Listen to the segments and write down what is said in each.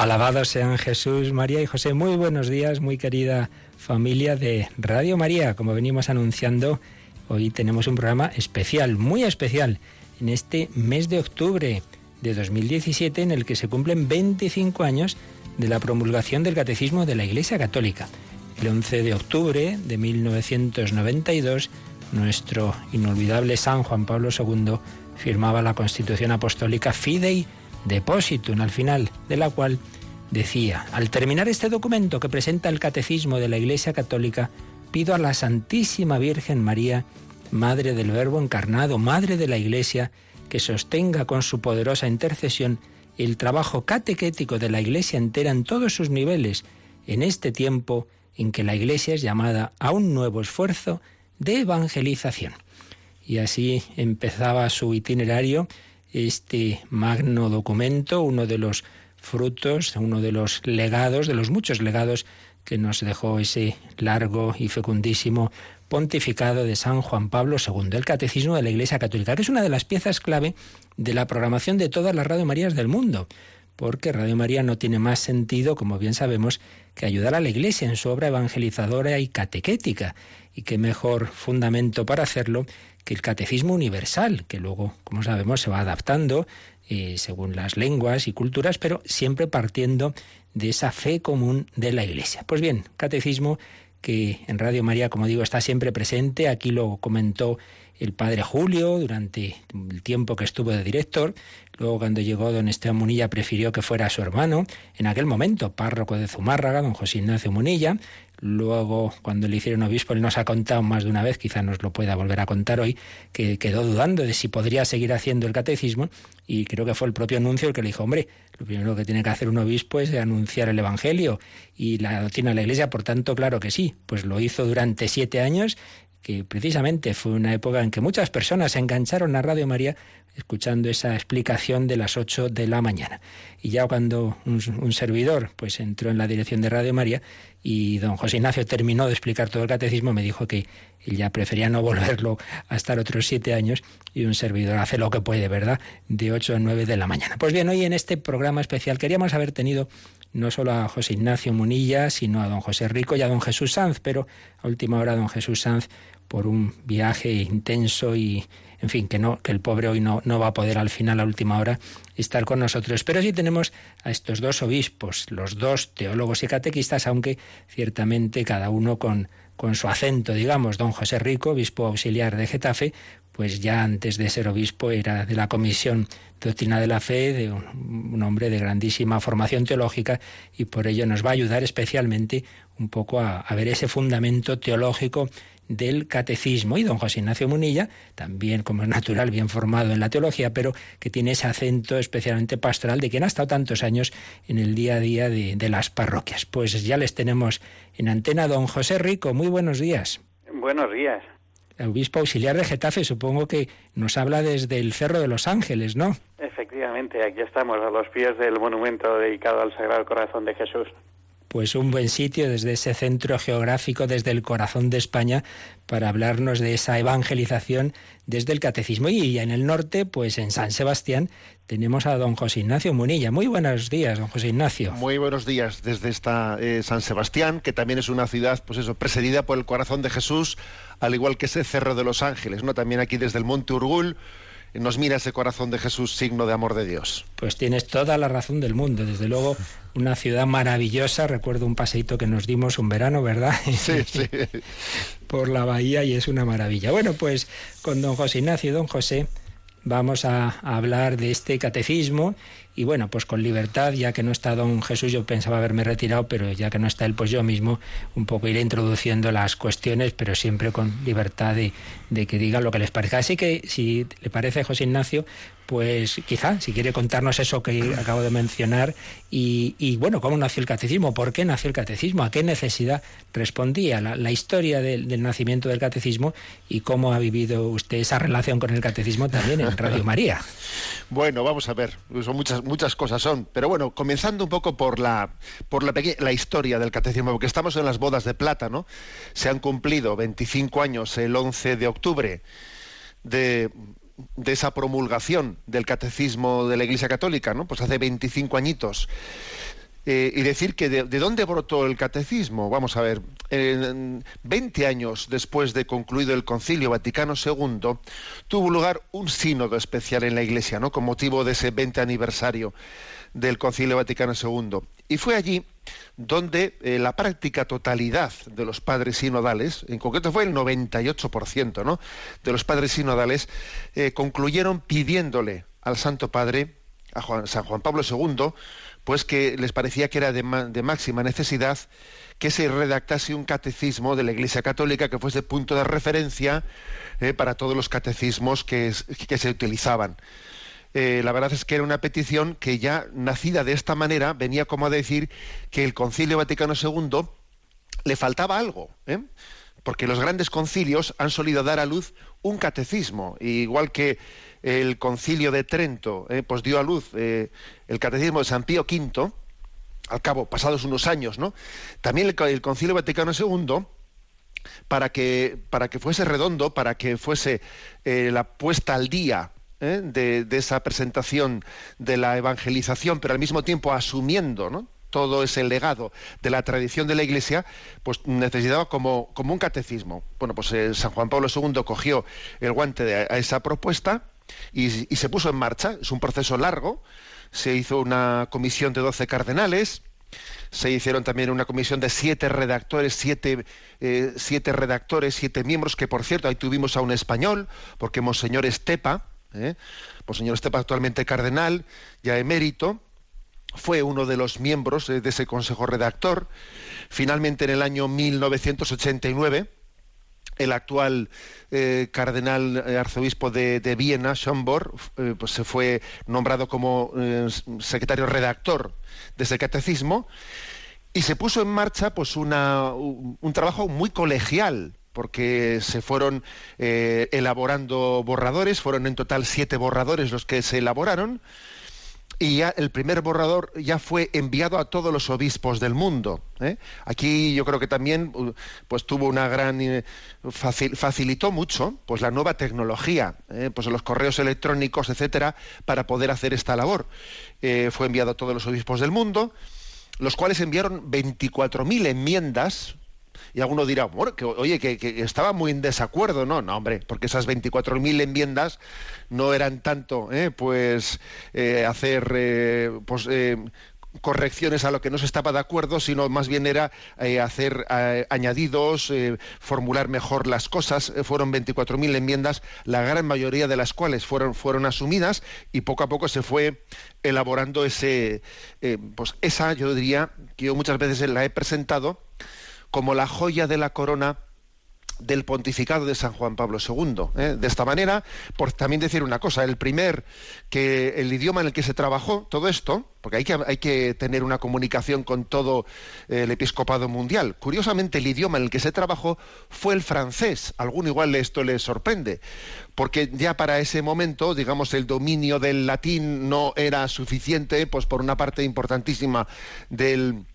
Alabados sean Jesús, María y José. Muy buenos días, muy querida familia de Radio María. Como venimos anunciando, hoy tenemos un programa especial, muy especial, en este mes de octubre de 2017, en el que se cumplen 25 años de la promulgación del Catecismo de la Iglesia Católica. El 11 de octubre de 1992, nuestro inolvidable San Juan Pablo II firmaba la Constitución Apostólica Fidei Depositum, al final de la cual decía, al terminar este documento que presenta el Catecismo de la Iglesia Católica, pido a la Santísima Virgen María, Madre del Verbo encarnado, Madre de la Iglesia, que sostenga con su poderosa intercesión el trabajo catequético de la Iglesia entera en todos sus niveles, en este tiempo en que la Iglesia es llamada a un nuevo esfuerzo de evangelización. Y así empezaba su itinerario este magno documento, uno de los frutos, uno de los legados, de los muchos legados que nos dejó ese largo y fecundísimo pontificado de San Juan Pablo II, el Catecismo de la Iglesia Católica, que es una de las piezas clave de la programación de todas las Radio Marías del mundo, porque Radio María no tiene más sentido, como bien sabemos, que ayudar a la Iglesia en su obra evangelizadora y catequética. Y qué mejor fundamento para hacerlo que el catecismo universal, que luego, como sabemos, se va adaptando eh, según las lenguas y culturas, pero siempre partiendo de esa fe común de la Iglesia. Pues bien, catecismo que en Radio María, como digo, está siempre presente. Aquí lo comentó el padre Julio durante el tiempo que estuvo de director. Luego, cuando llegó don Esteban Munilla, prefirió que fuera su hermano, en aquel momento párroco de Zumárraga, don José Ignacio Munilla. Luego, cuando le hicieron obispo, él nos ha contado más de una vez, quizá nos lo pueda volver a contar hoy, que quedó dudando de si podría seguir haciendo el catecismo y creo que fue el propio anuncio el que le dijo, hombre, lo primero que tiene que hacer un obispo es anunciar el Evangelio y la doctrina de la Iglesia, por tanto, claro que sí, pues lo hizo durante siete años que precisamente fue una época en que muchas personas se engancharon a Radio María escuchando esa explicación de las 8 de la mañana. Y ya cuando un, servidor pues entró en la dirección de Radio María y don José Ignacio terminó de explicar todo el catecismo, me dijo que ya prefería no volverlo a estar otros siete años y un servidor hace lo que puede, ¿verdad? De 8 a 9 de la mañana. Pues bien, hoy en este programa especial queríamos haber tenido no solo a José Ignacio Munilla, sino a don José Rico y a don Jesús Sanz, pero a última hora don Jesús Sanz por un viaje intenso y, en fin, que no, que el pobre hoy no, no va a poder al final, a última hora, estar con nosotros. Pero sí tenemos a estos dos obispos, los dos teólogos y catequistas, aunque ciertamente cada uno con, con su acento, digamos, don José Rico, obispo auxiliar de Getafe, pues ya antes de ser obispo era de la Comisión Doctrina de la Fe, de un, hombre de grandísima formación teológica y por ello nos va a ayudar especialmente un poco a, a ver ese fundamento teológico del catecismo. Y don José Ignacio Munilla, también como es natural, bien formado en la teología, pero que tiene ese acento especialmente pastoral de quien ha estado tantos años en el día a día de, de las parroquias. Pues ya les tenemos en antena don José Rico. Muy buenos días. Buenos días. El obispo auxiliar de Getafe, supongo que nos habla desde el Cerro de los Ángeles, ¿no? Efectivamente, aquí estamos a los pies del monumento dedicado al Sagrado Corazón de Jesús pues un buen sitio desde ese centro geográfico, desde el corazón de España, para hablarnos de esa evangelización desde el catecismo. Y en el norte, pues en San Sebastián, tenemos a don José Ignacio Munilla. Muy buenos días, don José Ignacio. Muy buenos días desde esta eh, San Sebastián, que también es una ciudad, pues eso, presidida por el corazón de Jesús, al igual que ese Cerro de los Ángeles, ¿no? También aquí desde el Monte Urgul nos mira ese corazón de Jesús, signo de amor de Dios. Pues tienes toda la razón del mundo, desde luego una ciudad maravillosa, recuerdo un paseito que nos dimos un verano, ¿verdad? Sí, sí. Por la bahía y es una maravilla. Bueno, pues con don José Ignacio y don José vamos a, hablar de este catecismo y bueno, pues con libertad, ya que no está don Jesús, yo pensaba haberme retirado, pero ya que no está él, pues yo mismo un poco iré introduciendo las cuestiones, pero siempre con libertad de, de que digan lo que les parezca. Así que, si le parece, José Ignacio, pues quizá, si quiere contarnos eso que acabo de mencionar y, bueno, cómo nació el catecismo, por qué nació el catecismo, a qué necesidad respondía, la, historia del, nacimiento del catecismo y cómo ha vivido usted esa relación con el catecismo también en Radio María. Bueno, vamos a ver, son muchas muchas cosas son, pero bueno, comenzando un poco por la por la, historia del catecismo, porque estamos en las bodas de plata, ¿no? Se han cumplido 25 años el 11 de octubre de de esa promulgación del catecismo de la Iglesia Católica, ¿no? Pues hace 25 añitos. Eh, y decir que de, dónde brotó el catecismo. Vamos a ver, en, 20 años después de concluido el Concilio Vaticano II, tuvo lugar un sínodo especial en la Iglesia, ¿no? con motivo de ese 20 aniversario del Concilio Vaticano II. Y fue allí donde eh, la práctica totalidad de los padres sinodales, en concreto fue el 98% ¿no? de los padres sinodales, eh, concluyeron pidiéndole al Santo Padre, a San Juan Pablo II, pues que les parecía que era de, máxima necesidad que se redactase un catecismo de la Iglesia Católica que fuese punto de referencia eh, para todos los catecismos que, se utilizaban. Eh, la verdad es que era una petición que ya nacida de esta manera venía como a decir que el Concilio Vaticano II le faltaba algo, ¿eh? porque los grandes concilios han solido dar a luz un catecismo, igual que el concilio de Trento eh, pues dio a luz eh, el catecismo de San Pío V, al cabo, pasados unos años, ¿no? También el, concilio Vaticano II, para que, para que fuese redondo, para que fuese eh, la puesta al día de, esa presentación de la evangelización, pero al mismo tiempo asumiendo, todo ese legado de la tradición de la Iglesia, pues necesitaba como, como un catecismo. Bueno, pues San Juan Pablo II cogió el guante de, a esa propuesta y, se puso en marcha. Es un proceso largo. Se hizo una comisión de 12 cardenales, se hicieron también una comisión de siete redactores, siete, eh, siete redactores, siete miembros, que por cierto ahí tuvimos a un español, porque Monseñor Estepa, ¿eh? Monseñor Estepa actualmente cardenal, ya emérito, fue uno de los miembros eh, de ese consejo redactor. Finalmente en el año 1989, el actual eh, cardenal eh, arzobispo de, Viena, Schomburg, eh, pues se fue nombrado como secretario redactor de ese catecismo y se puso en marcha pues una, un, trabajo muy colegial porque se fueron elaborando borradores, fueron en total siete borradores los que se elaboraron, y ya el primer borrador ya fue enviado a todos los obispos del mundo. ¿eh? Aquí yo creo que también uh, pues tuvo una gran eh, facilitó mucho pues la nueva tecnología, ¿eh? pues los correos electrónicos, etcétera, para poder hacer esta labor. fue enviado a todos los obispos del mundo, los cuales enviaron 24.000 enmiendas y alguno dirá, que, oye, que, estaba muy en desacuerdo. No, no, hombre, porque esas 24.000 enmiendas no eran tanto, ¿eh? pues, eh, hacer, eh, pues, correcciones a lo que no se estaba de acuerdo, sino más bien era hacer añadidos, formular mejor las cosas. fueron 24.000 enmiendas, la gran mayoría de las cuales fueron, fueron asumidas y poco a poco se fue elaborando ese, pues esa, yo diría, que yo muchas veces la he presentado como la joya de la corona del pontificado de San Juan Pablo II. ¿eh? De esta manera, por también decir una cosa, el primer que el idioma en el que se trabajó todo esto, porque hay que, hay que tener una comunicación con todo eh, el episcopado mundial. Curiosamente, el idioma en el que se trabajó fue el francés. alguno igual esto le sorprende, porque ya para ese momento, digamos, el dominio del latín no era suficiente, pues por una parte importantísima del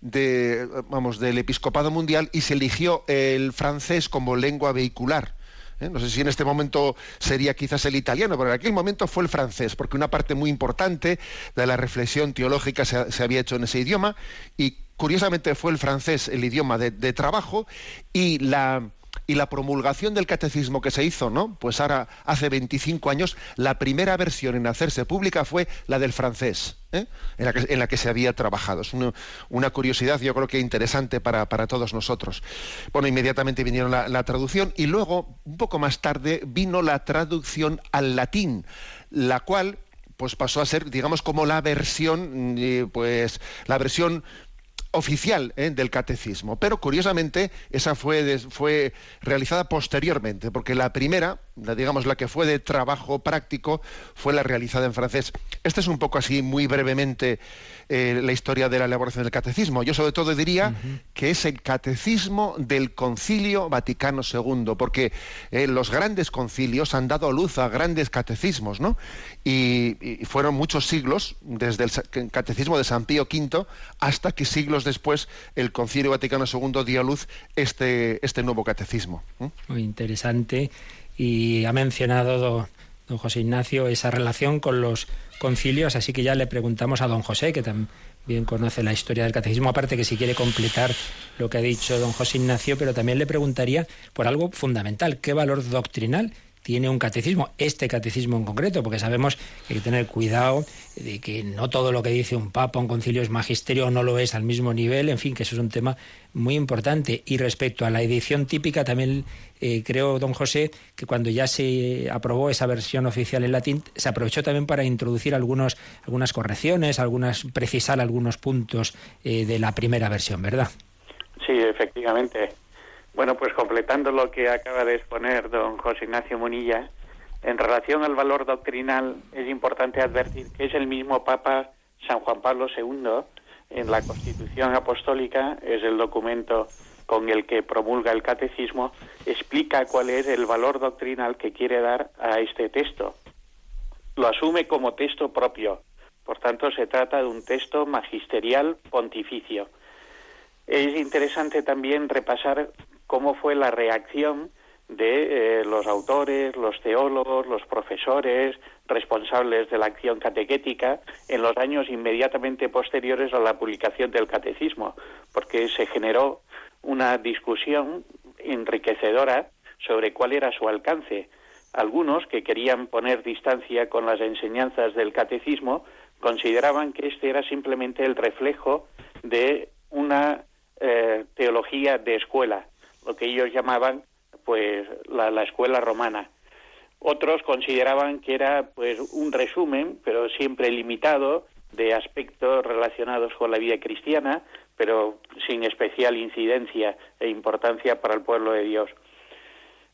de, vamos, del episcopado mundial y se eligió el francés como lengua vehicular. ¿eh? No sé si en este momento sería quizás el italiano, pero en aquel momento fue el francés, porque una parte muy importante de la reflexión teológica se, había hecho en ese idioma y curiosamente fue el francés el idioma de trabajo y la y la promulgación del catecismo que se hizo, ¿no? Pues ahora, hace 25 años, la primera versión en hacerse pública fue la del francés, ¿eh? en, la que, se había trabajado. Es una, curiosidad, yo creo que interesante para, todos nosotros. Bueno, inmediatamente vinieron la, traducción y luego, un poco más tarde, vino la traducción al latín, la cual pues pasó a ser digamos como la versión eh, pues la versión oficial ¿eh? del catecismo. Pero curiosamente, esa fue, fue realizada posteriormente, porque la primera, digamos la que fue de trabajo práctico, fue la realizada en francés. Este es un poco así, muy brevemente, eh, la historia de la elaboración del catecismo. Yo sobre todo diría que es el catecismo del concilio Vaticano II, porque eh, los grandes concilios han dado luz a grandes catecismos, ¿no? Y, fueron muchos siglos, desde el catecismo de San Pío V hasta que siglos después el concilio Vaticano II dio a luz este, este nuevo catecismo. Muy interesante. Y ha mencionado don José Ignacio, esa relación con los concilios, así que ya le preguntamos a don José, que también conoce la historia del catecismo, aparte que si quiere completar lo que ha dicho don José Ignacio, pero también le preguntaría por algo fundamental, ¿qué valor doctrinal tiene un catecismo, este catecismo en concreto, porque sabemos que hay que tener cuidado de que no todo lo que dice un papa, un concilio es magisterio no lo es al mismo nivel, en fin, que eso es un tema muy importante. Y respecto a la edición típica, también eh, creo, don José, que cuando ya se aprobó esa versión oficial en latín, se aprovechó también para introducir algunos, algunas correcciones, algunas, precisar algunos puntos eh, de la primera versión, ¿verdad? Sí, efectivamente. Bueno, pues completando lo que acaba de exponer don José Ignacio Munilla, en relación al valor doctrinal es importante advertir que es el mismo Papa San Juan Pablo II en la Constitución Apostólica, es el documento con el que promulga el catecismo, explica cuál es el valor doctrinal que quiere dar a este texto. Lo asume como texto propio, por tanto se trata de un texto magisterial pontificio. Es interesante también repasar cómo fue la reacción de eh, los autores, los teólogos, los profesores, responsables de la acción catequética en los años inmediatamente posteriores a la publicación del catecismo, porque se generó una discusión enriquecedora sobre cuál era su alcance. Algunos que querían poner distancia con las enseñanzas del catecismo consideraban que este era simplemente el reflejo de una eh, teología de escuela, lo que ellos llamaban pues la, escuela romana. Otros consideraban que era pues un resumen, pero siempre limitado, de aspectos relacionados con la vida cristiana, pero sin especial incidencia e importancia para el pueblo de Dios.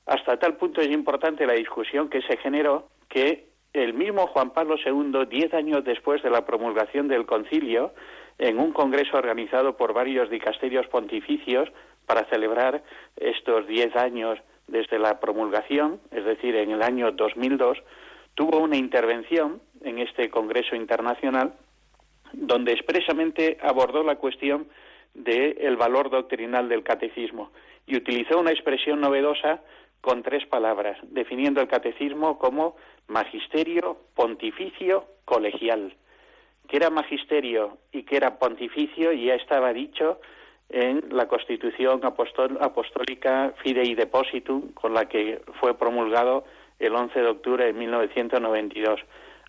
Hasta tal punto es importante la discusión que se generó que el mismo Juan Pablo II, diez años después de la promulgación del concilio, en un congreso organizado por varios dicasterios pontificios, para celebrar estos diez años desde la promulgación, es decir, en el año 2002, tuvo una intervención en este Congreso Internacional donde expresamente abordó la cuestión del valor doctrinal del catecismo y utilizó una expresión novedosa con tres palabras, definiendo el catecismo como magisterio pontificio colegial. Que era magisterio y que era pontificio ya estaba dicho en la Constitución Apostólica Fidei Depositum, con la que fue promulgado el 11 de octubre de 1992.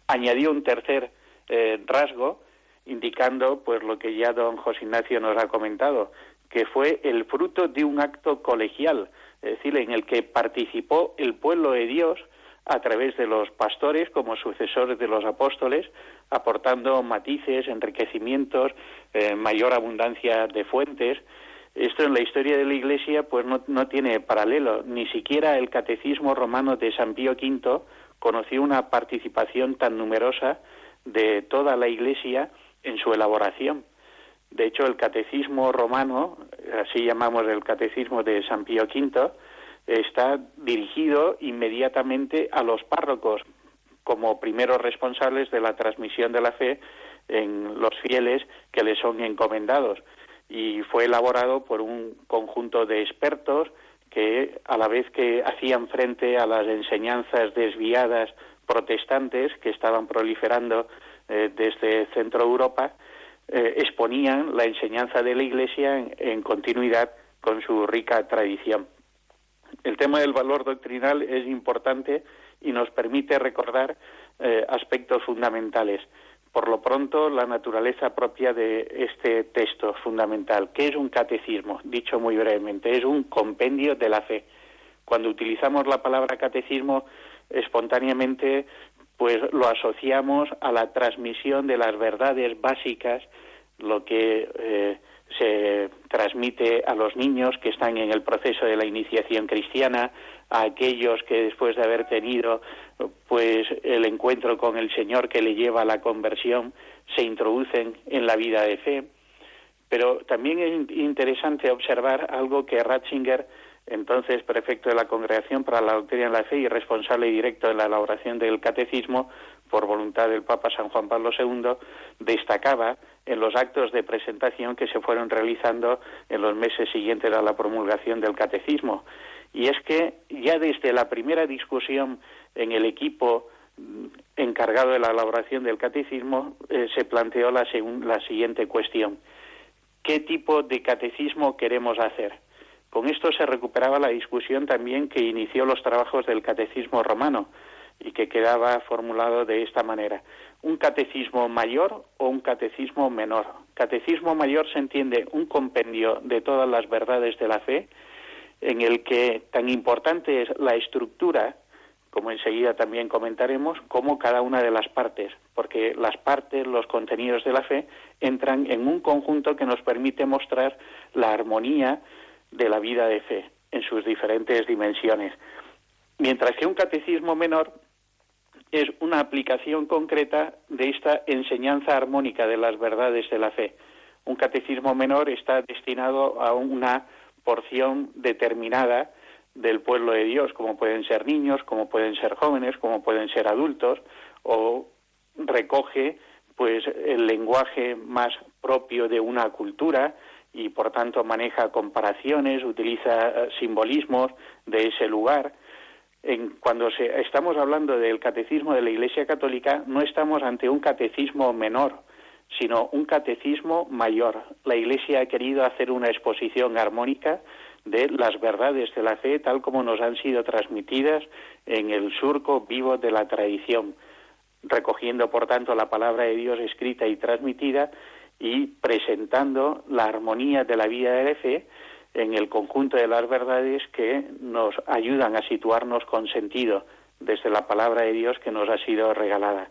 Añadió un tercer eh, rasgo, indicando pues lo que ya don José Ignacio nos ha comentado, que fue el fruto de un acto colegial, es decir, en el que participó el pueblo de Dios a través de los pastores como sucesores de los apóstoles, aportando matices, enriquecimientos, eh, mayor abundancia de fuentes. Esto en la historia de la Iglesia pues no, no tiene paralelo. Ni siquiera el catecismo romano de San Pío V conoció una participación tan numerosa de toda la Iglesia en su elaboración. De hecho, el catecismo romano, así llamamos el catecismo de San Pío V, está dirigido inmediatamente a los párrocos como primeros responsables de la transmisión de la fe en los fieles que les son encomendados y fue elaborado por un conjunto de expertos que a la vez que hacían frente a las enseñanzas desviadas protestantes que estaban proliferando eh, desde Centro Europa, eh, exponían la enseñanza de la Iglesia en continuidad con su rica tradición. El tema del valor doctrinal es importante y nos permite recordar eh, aspectos fundamentales. Por lo pronto, la naturaleza propia de este texto fundamental. ¿Qué es un catecismo? Dicho muy brevemente, es un compendio de la fe. Cuando utilizamos la palabra catecismo, espontáneamente pues lo asociamos a la transmisión de las verdades básicas, lo que eh, se transmite a los niños que están en el proceso de la iniciación cristiana, a aquellos que después de haber tenido pues el encuentro con el Señor que le lleva a la conversión se introducen en la vida de fe. Pero también es interesante observar algo que Ratzinger, entonces prefecto de la Congregación para la Doctrina de la Fe y responsable directo de la elaboración del Catecismo, por voluntad del Papa San Juan Pablo II, destacaba en los actos de presentación que se fueron realizando en los meses siguientes a la promulgación del catecismo. Y es que ya desde la primera discusión en el equipo encargado de la elaboración del catecismo, eh, se planteó la, la siguiente cuestión. ¿Qué tipo de catecismo queremos hacer? Con esto se recuperaba la discusión también que inició los trabajos del catecismo romano y que quedaba formulado de esta manera. ¿Un catecismo mayor o un catecismo menor? Catecismo mayor se entiende un compendio de todas las verdades de la fe, en el que tan importante es la estructura como enseguida también comentaremos, como cada una de las partes, porque las partes, los contenidos de la fe, entran en un conjunto que nos permite mostrar la armonía de la vida de fe en sus diferentes dimensiones. Mientras que un catecismo menor es una aplicación concreta de esta enseñanza armónica de las verdades de la fe. Un catecismo menor está destinado a una porción determinada del pueblo de Dios, como pueden ser niños, como pueden ser jóvenes, como pueden ser adultos, o recoge pues el lenguaje más propio de una cultura y por tanto maneja comparaciones, utiliza eh, simbolismos de ese lugar. En, cuando se, estamos hablando del catecismo de la Iglesia Católica, no estamos ante un catecismo menor, sino un catecismo mayor. La Iglesia ha querido hacer una exposición armónica de las verdades de la fe tal como nos han sido transmitidas en el surco vivo de la tradición, recogiendo por tanto la palabra de Dios escrita y transmitida y presentando la armonía de la vida de la fe en el conjunto de las verdades que nos ayudan a situarnos con sentido desde la palabra de Dios que nos ha sido regalada.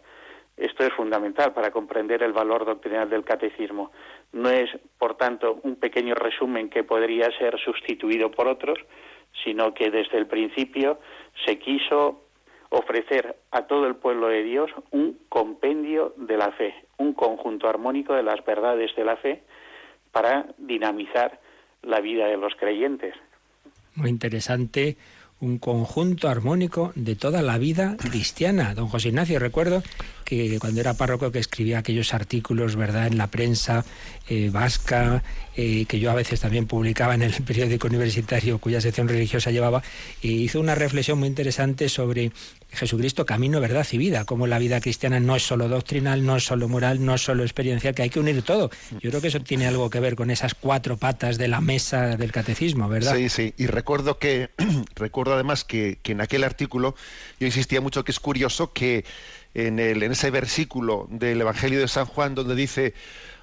Esto es fundamental para comprender el valor doctrinal del catecismo. No es, por tanto, un pequeño resumen que podría ser sustituido por otros, sino que desde el principio se quiso ofrecer a todo el pueblo de Dios un compendio de la fe, un conjunto armónico de las verdades de la fe para dinamizar la vida de los creyentes. Muy interesante un conjunto armónico de toda la vida cristiana. Don José Ignacio, recuerdo que cuando era párroco que escribía aquellos artículos, ¿verdad?, en la prensa eh, vasca, eh, que yo a veces también publicaba en el periódico universitario cuya sección religiosa llevaba, y hizo una reflexión muy interesante sobre Jesucristo, camino, verdad y vida, como la vida cristiana no es solo doctrinal, no es solo moral, no es solo experiencial, que hay que unir todo. Yo creo que eso tiene algo que ver con esas cuatro patas de la mesa del catecismo, ¿verdad? Sí, sí, y recuerdo que, recuerdo además que, que en aquel artículo yo insistía mucho que es curioso que en, el, en ese versículo del Evangelio de San Juan donde dice,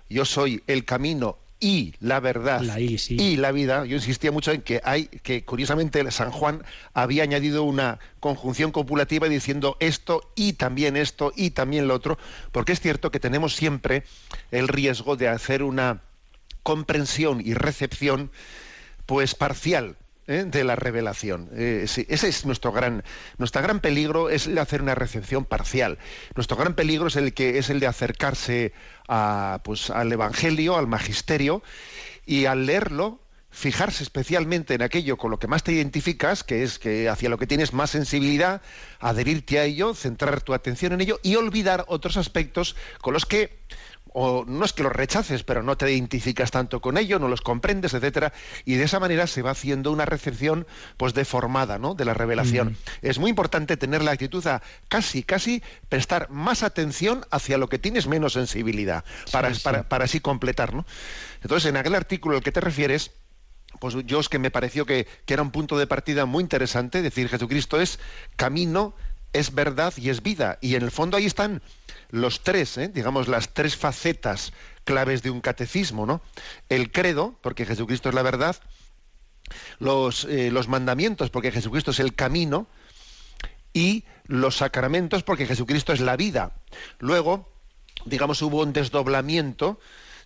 yo soy el camino y la verdad y la vida, yo insistía mucho en que hay que curiosamente San Juan había añadido una conjunción copulativa diciendo esto y también esto y también lo otro, porque es cierto que tenemos siempre el riesgo de hacer una comprensión y recepción pues parcial ¿eh? de la revelación. Eh, ese es nuestro gran, nuestro gran peligro, es el de hacer una recepción parcial. Nuestro gran peligro es el que es el de acercarse a, pues, al Evangelio, al Magisterio, y al leerlo, fijarse especialmente en aquello con lo que más te identificas, que es que hacia lo que tienes más sensibilidad, adherirte a ello, centrar tu atención en ello y olvidar otros aspectos con los que o no es que los rechaces, pero no te identificas tanto con ello, no los comprendes, etcétera, y de esa manera se va haciendo una recepción pues deformada, ¿no? de la revelación. Es muy importante tener la actitud a casi casi prestar más atención hacia lo que tienes menos sensibilidad para, Para, así completar, ¿no? Entonces, en aquel artículo al que te refieres, pues yo es que me pareció que, que era un punto de partida muy interesante, decir Jesucristo es camino, es verdad y es vida. Y en el fondo ahí están los tres, ¿eh? digamos, las tres facetas claves de un catecismo, ¿no? El credo, porque Jesucristo es la verdad, los, eh, los mandamientos, porque Jesucristo es el camino, y los sacramentos, porque Jesucristo es la vida. Luego, digamos, hubo un desdoblamiento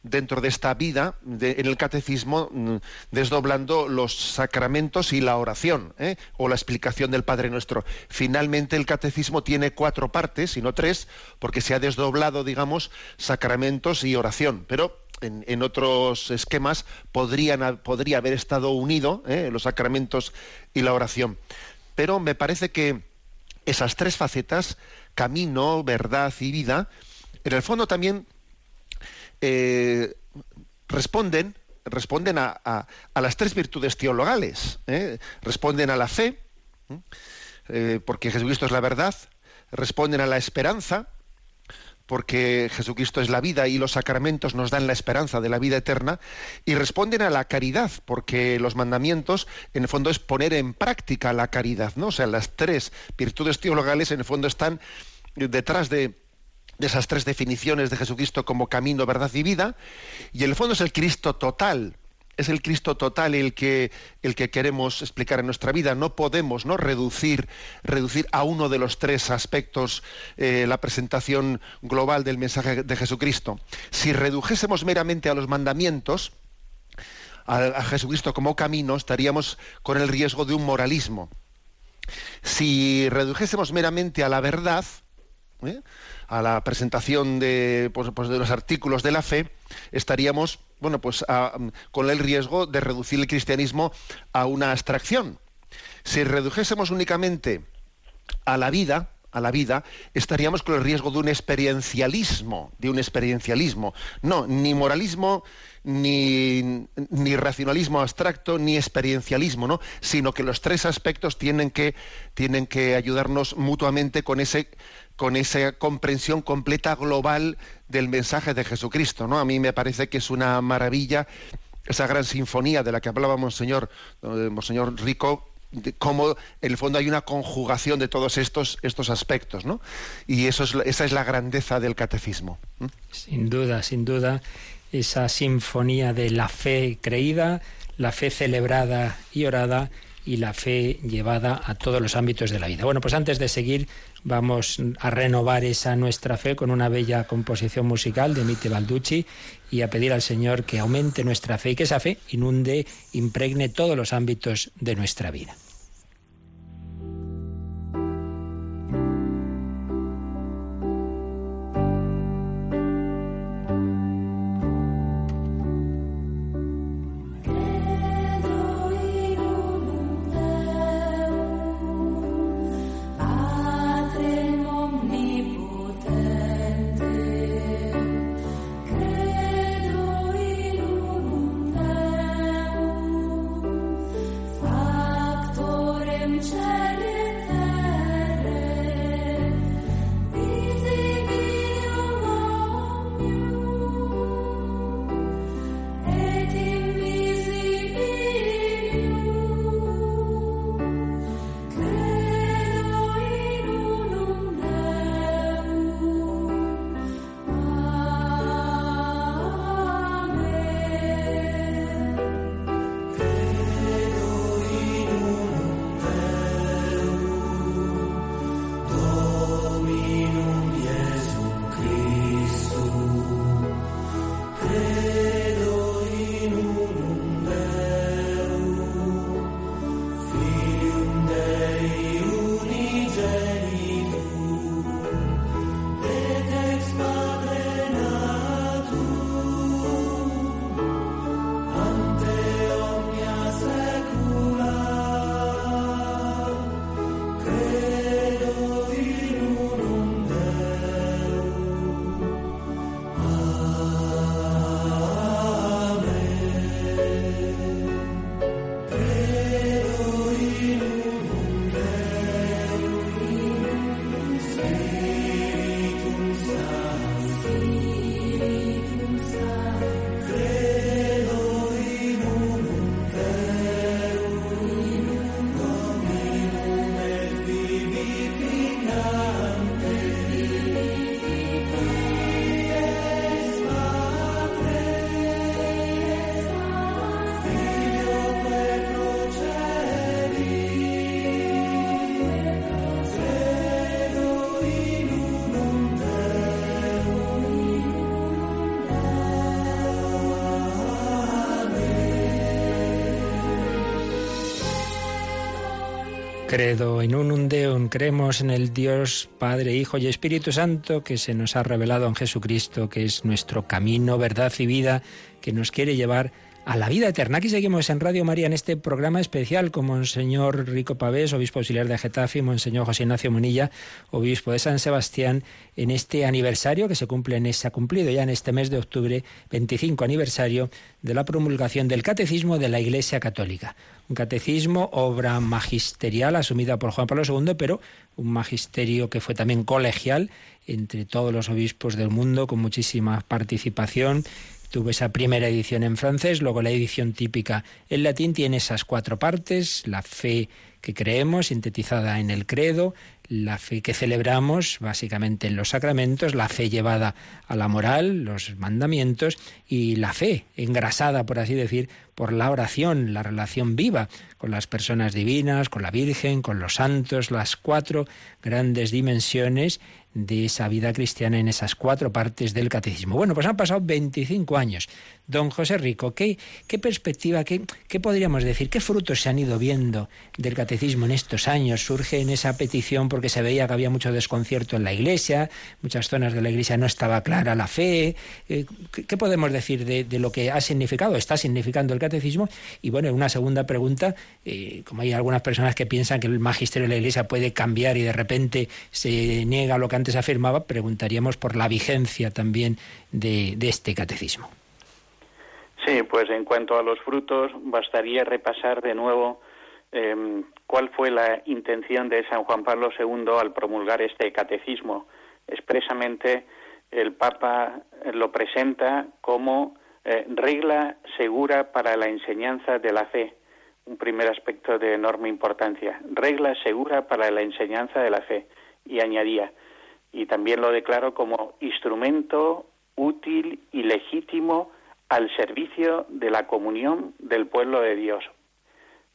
dentro de esta vida, en el catecismo, mm, desdoblando los sacramentos y la oración, ¿eh? o la explicación del Padre Nuestro. Finalmente el catecismo tiene cuatro partes, y no tres, porque se ha desdoblado, digamos, sacramentos y oración. Pero en, otros esquemas podrían, podría haber estado unido ¿eh? los sacramentos y la oración. Pero me parece que esas tres facetas, camino, verdad y vida, en el fondo también eh, responden, responden a, las tres virtudes teologales. ¿eh? Responden a la fe, ¿eh? porque Jesucristo es la verdad, responden a la esperanza, porque Jesucristo es la vida y los sacramentos nos dan la esperanza de la vida eterna, y responden a la caridad, porque los mandamientos en el fondo es poner en práctica la caridad, ¿no? O sea, las tres virtudes teologales en el fondo están detrás de, esas tres definiciones de Jesucristo como camino, verdad y vida, y en el fondo es el Cristo total, es el Cristo total el que, el que queremos explicar en nuestra vida. No podemos ¿no? Reducir, reducir a uno de los tres aspectos eh, la presentación global del mensaje de Jesucristo. Si redujésemos meramente a los mandamientos, a, Jesucristo como camino, estaríamos con el riesgo de un moralismo. Si redujésemos meramente a la verdad, ¿eh? A la presentación de, pues, pues, de los artículos de la fe, estaríamos bueno, pues con el riesgo de reducir el cristianismo a una abstracción. Si redujésemos únicamente a la vida, a la vida, estaríamos con el riesgo de un experiencialismo, de un experiencialismo. No, ni moralismo, ni, ni, racionalismo abstracto, ni experiencialismo, ¿no? Sino que los tres aspectos tienen que, tienen que ayudarnos mutuamente con ese con esa comprensión completa global del mensaje de Jesucristo. ¿no? A mí me parece que es una maravilla esa gran sinfonía de la que hablaba Monseñor, eh, Rico, de cómo en el fondo hay una conjugación de todos estos, estos aspectos, ¿no? Y eso es, esa es la grandeza del catecismo. Sin duda, sin duda, esa sinfonía de la fe creída, la fe celebrada y orada y la fe llevada a todos los ámbitos de la vida. Bueno, pues antes de seguir, vamos a renovar esa nuestra fe con una bella composición musical de Mite Balducci y a pedir al Señor que aumente nuestra fe y que esa fe inunde, impregne todos los ámbitos de nuestra vida. Credo in unum Deum, creemos en el Dios Padre, Hijo y Espíritu Santo que se nos ha revelado en Jesucristo, que es nuestro camino, verdad y vida, que nos quiere llevar a la vida eterna. Aquí seguimos en Radio María en este programa especial con Monseñor Rico Pavés, obispo auxiliar de Getafe, y Monseñor José Ignacio Munilla, obispo de San Sebastián, en este aniversario que se cumple en se ha cumplido ya en este mes de octubre, 25 aniversario de la promulgación del Catecismo de la Iglesia Católica. Un catecismo, obra magisterial asumida por Juan Pablo II, pero un magisterio que fue también colegial entre todos los obispos del mundo, con muchísima participación Tuvo esa primera edición en francés, luego la edición típica en latín tiene esas cuatro partes, la fe que creemos, sintetizada en el credo, la fe que celebramos, básicamente en los sacramentos, la fe llevada a la moral, los mandamientos, y la fe engrasada, por así decir, por la oración, la relación viva con las personas divinas, con la Virgen, con los santos, las cuatro grandes dimensiones de esa vida cristiana en esas cuatro partes del catecismo. Bueno, pues han pasado 25 años. Don José Rico, ¿qué, qué perspectiva, qué, qué, podríamos decir, qué frutos se han ido viendo del catecismo en estos años? Surge en esa petición porque se veía que había mucho desconcierto en la iglesia, muchas zonas de la iglesia no estaba clara la fe. Eh, ¿Qué, podemos decir de, lo que ha significado, está significando el catecismo? Y bueno, una segunda pregunta, eh, como hay algunas personas que piensan que el magisterio de la iglesia puede cambiar y de repente se niega lo que antes afirmaba, preguntaríamos por la vigencia también de este catecismo. Sí, pues en cuanto a los frutos, bastaría repasar de nuevo em, cuál fue la intención de San Juan Pablo II al promulgar este catecismo. Expresamente, el Papa lo presenta como eh, regla segura para la enseñanza de la fe, un primer aspecto de enorme importancia. Regla segura para la enseñanza de la fe. Y añadía, y también lo declaro como instrumento útil y legítimo al servicio de la comunión del pueblo de Dios.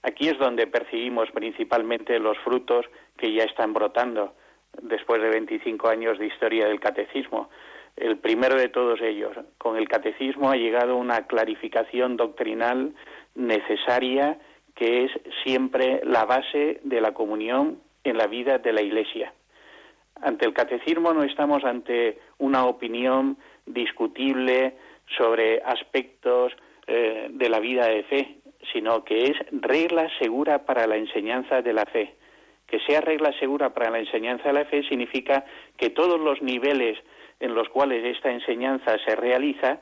Aquí es donde percibimos principalmente los frutos que ya están brotando después de 25 años de historia del catecismo. El primero de todos ellos, con el catecismo ha llegado una clarificación doctrinal necesaria que es siempre la base de la comunión en la vida de la Iglesia. Ante el catecismo no estamos ante una opinión discutible, sobre aspectos eh, de la vida de fe, sino que es regla segura para la enseñanza de la fe. Que sea regla segura para la enseñanza de la fe significa que todos los niveles en los cuales esta enseñanza se realiza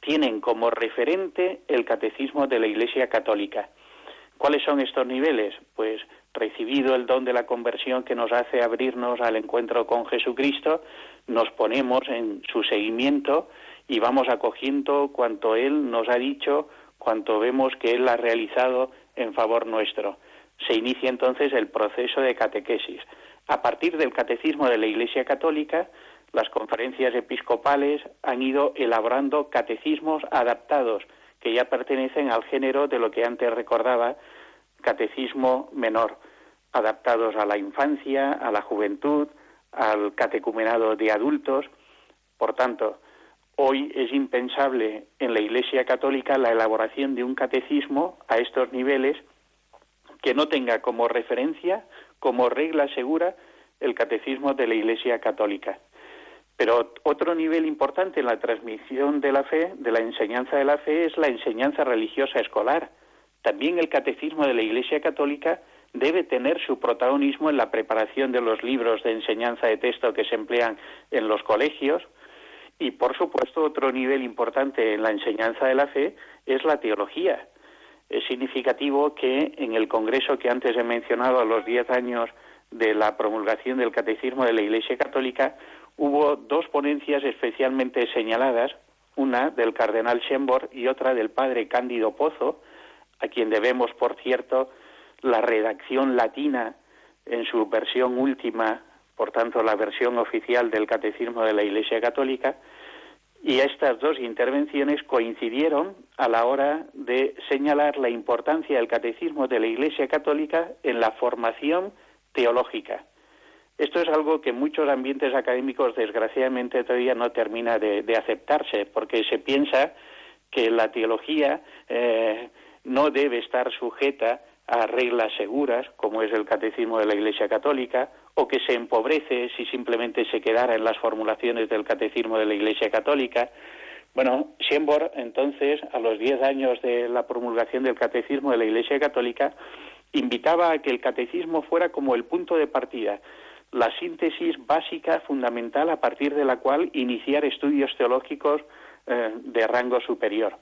tienen como referente el catecismo de la Iglesia Católica. ¿Cuáles son estos niveles? Pues recibido el don de la conversión que nos hace abrirnos al encuentro con Jesucristo, nos ponemos en su seguimiento y vamos acogiendo cuanto Él nos ha dicho, cuanto vemos que Él ha realizado en favor nuestro. Se inicia entonces el proceso de catequesis. A partir del catecismo de la Iglesia Católica, las conferencias episcopales han ido elaborando catecismos adaptados que ya pertenecen al género de lo que antes recordaba, catecismo menor, adaptados a la infancia, a la juventud, al catecumenado de adultos. Por tanto, Hoy es impensable en la Iglesia Católica la elaboración de un catecismo a estos niveles que no tenga como referencia, como regla segura, el catecismo de la Iglesia Católica. Pero otro nivel importante en la transmisión de la fe, de la enseñanza de la fe, es la enseñanza religiosa escolar. También el catecismo de la Iglesia Católica debe tener su protagonismo en la preparación de los libros de enseñanza de texto que se emplean en los colegios, y por supuesto, otro nivel importante en la enseñanza de la fe es la teología. Es significativo que en el congreso que antes he mencionado a los diez años de la promulgación del Catecismo de la Iglesia Católica hubo dos ponencias especialmente señaladas, una del cardenal Schembor y otra del padre Cándido Pozo, a quien debemos, por cierto, la redacción latina en su versión última por tanto la versión oficial del Catecismo de la Iglesia Católica, y estas dos intervenciones coincidieron a la hora de señalar la importancia del Catecismo de la Iglesia Católica en la formación teológica. Esto es algo que en muchos ambientes académicos desgraciadamente todavía no termina de, aceptarse, porque se piensa que la teología eh, no debe estar sujeta a reglas seguras, como es el catecismo de la Iglesia Católica, o que se empobrece si simplemente se quedara en las formulaciones del catecismo de la Iglesia Católica, Bueno, Schembor, entonces, a los diez años de la promulgación del catecismo de la Iglesia Católica, invitaba a que el catecismo fuera como el punto de partida, la síntesis básica, fundamental, a partir de la cual iniciar estudios teológicos eh, de rango superior.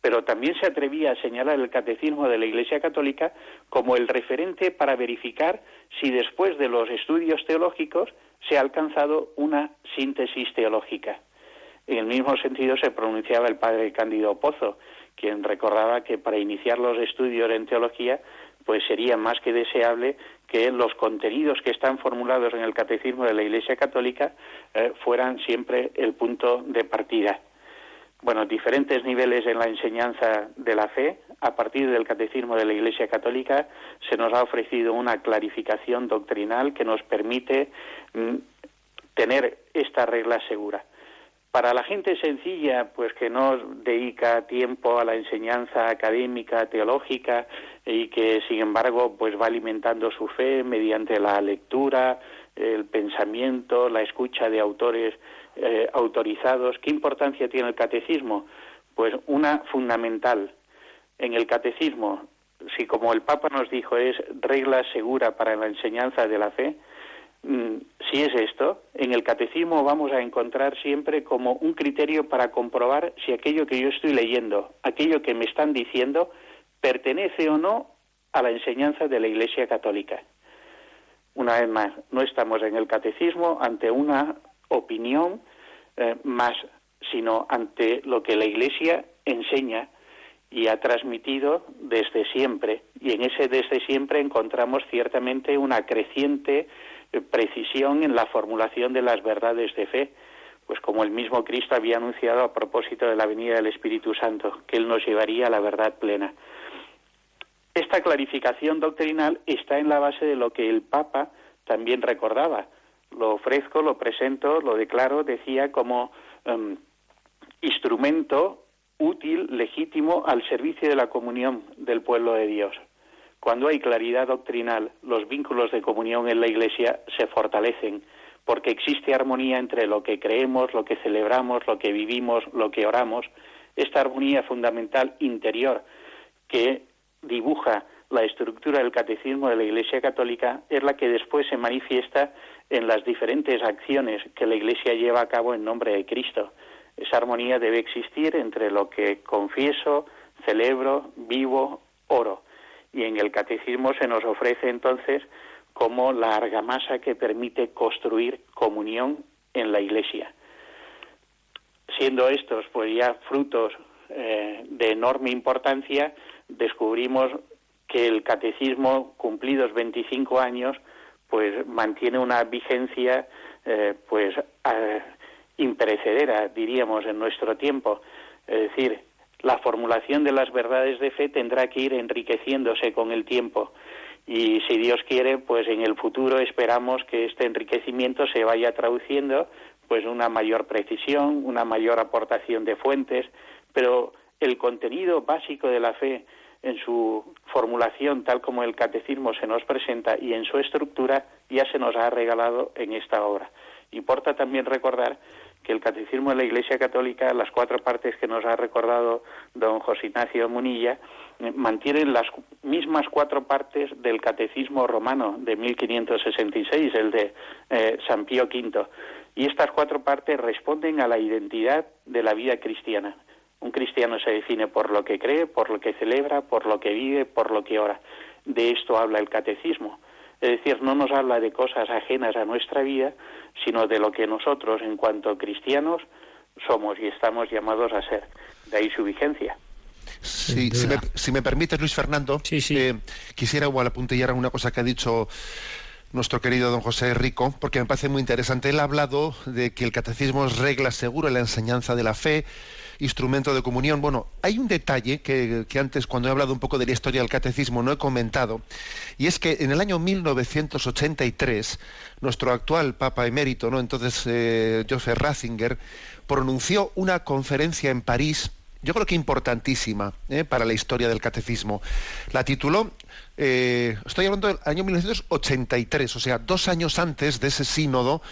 Pero también se atrevía a señalar el catecismo de la Iglesia Católica como el referente para verificar si después de los estudios teológicos se ha alcanzado una síntesis teológica. En el mismo sentido se pronunciaba el padre Cándido Pozo, quien recordaba que para iniciar los estudios en teología, pues sería más que deseable que los contenidos que están formulados en el catecismo de la Iglesia Católica eh, fueran siempre el punto de partida. Bueno, diferentes niveles en la enseñanza de la fe. A partir del catecismo de la Iglesia Católica se nos ha ofrecido una clarificación doctrinal que nos permite mm, tener esta regla segura. Para la gente sencilla, pues que no dedica tiempo a la enseñanza académica, teológica y que sin embargo pues va alimentando su fe mediante la lectura, el pensamiento, la escucha de autores eh, autorizados. ¿Qué importancia tiene el catecismo? Pues una fundamental. En el catecismo, si como el Papa nos dijo es regla segura para la enseñanza de la fe, si es esto, en el catecismo vamos a encontrar siempre como un criterio para comprobar si aquello que yo estoy leyendo, aquello que me están diciendo, pertenece o no a la enseñanza de la Iglesia Católica. Una vez más, no estamos en el catecismo ante una opinión eh, más, sino ante lo que la Iglesia enseña y ha transmitido desde siempre. Y en ese desde siempre encontramos ciertamente una creciente precisión en la formulación de las verdades de fe, pues como el mismo Cristo había anunciado a propósito de la venida del Espíritu Santo, que Él nos llevaría a la verdad plena. Esta clarificación doctrinal está en la base de lo que el Papa también recordaba. Lo ofrezco, lo presento, lo declaro, decía, como em, instrumento útil, legítimo, al servicio de la comunión del pueblo de Dios. Cuando hay claridad doctrinal, los vínculos de comunión en la Iglesia se fortalecen, porque existe armonía entre lo que creemos, lo que celebramos, lo que vivimos, lo que oramos. Esta armonía fundamental interior que dibuja la estructura del catecismo de la Iglesia Católica es la que después se manifiesta en las diferentes acciones que la Iglesia lleva a cabo en nombre de Cristo. Esa armonía debe existir entre lo que confieso, celebro, vivo, oro y en el catecismo se nos ofrece entonces como la argamasa que permite construir comunión en la Iglesia. Siendo estos pues ya frutos eh, de enorme importancia, descubrimos que el catecismo, cumplidos 25 años, pues mantiene una vigencia eh, pues imperecedera, diríamos, en nuestro tiempo. Es decir, la formulación de las verdades de fe tendrá que ir enriqueciéndose con el tiempo. Y si Dios quiere, pues en el futuro esperamos que este enriquecimiento se vaya traduciendo pues una mayor precisión, una mayor aportación de fuentes, pero el contenido básico de la fe en su formulación tal como el catecismo se nos presenta y en su estructura ya se nos ha regalado en esta obra. Importa también recordar que el catecismo de la Iglesia Católica, las cuatro partes que nos ha recordado don José Ignacio Munilla, mantienen las mismas cuatro partes del catecismo romano de 1566, el de eh, San Pío V. Y estas cuatro partes responden a la identidad de la vida cristiana. Un cristiano se define por lo que cree, por lo que celebra, por lo que vive, por lo que ora. De esto habla el catecismo. Es decir, no nos habla de cosas ajenas a nuestra vida, sino de lo que nosotros, en cuanto cristianos, somos y estamos llamados a ser. De ahí su vigencia. Sí, si, me, si me, permites, Luis Fernando, eh, quisiera igual apuntillar una cosa que ha dicho nuestro querido don José Rico, porque me parece muy interesante. Él ha hablado de que el catecismo es regla segura en la enseñanza de la fe, instrumento de comunión. Bueno, hay un detalle que, antes, cuando he hablado un poco de la historia del catecismo, no he comentado, y es que en el año 1983, nuestro actual Papa emérito, ¿no? entonces eh, Joseph Ratzinger, pronunció una conferencia en París, yo creo que importantísima ¿eh? para la historia del catecismo. La tituló, eh, estoy hablando del año 1983, o sea, dos años antes de ese sínodo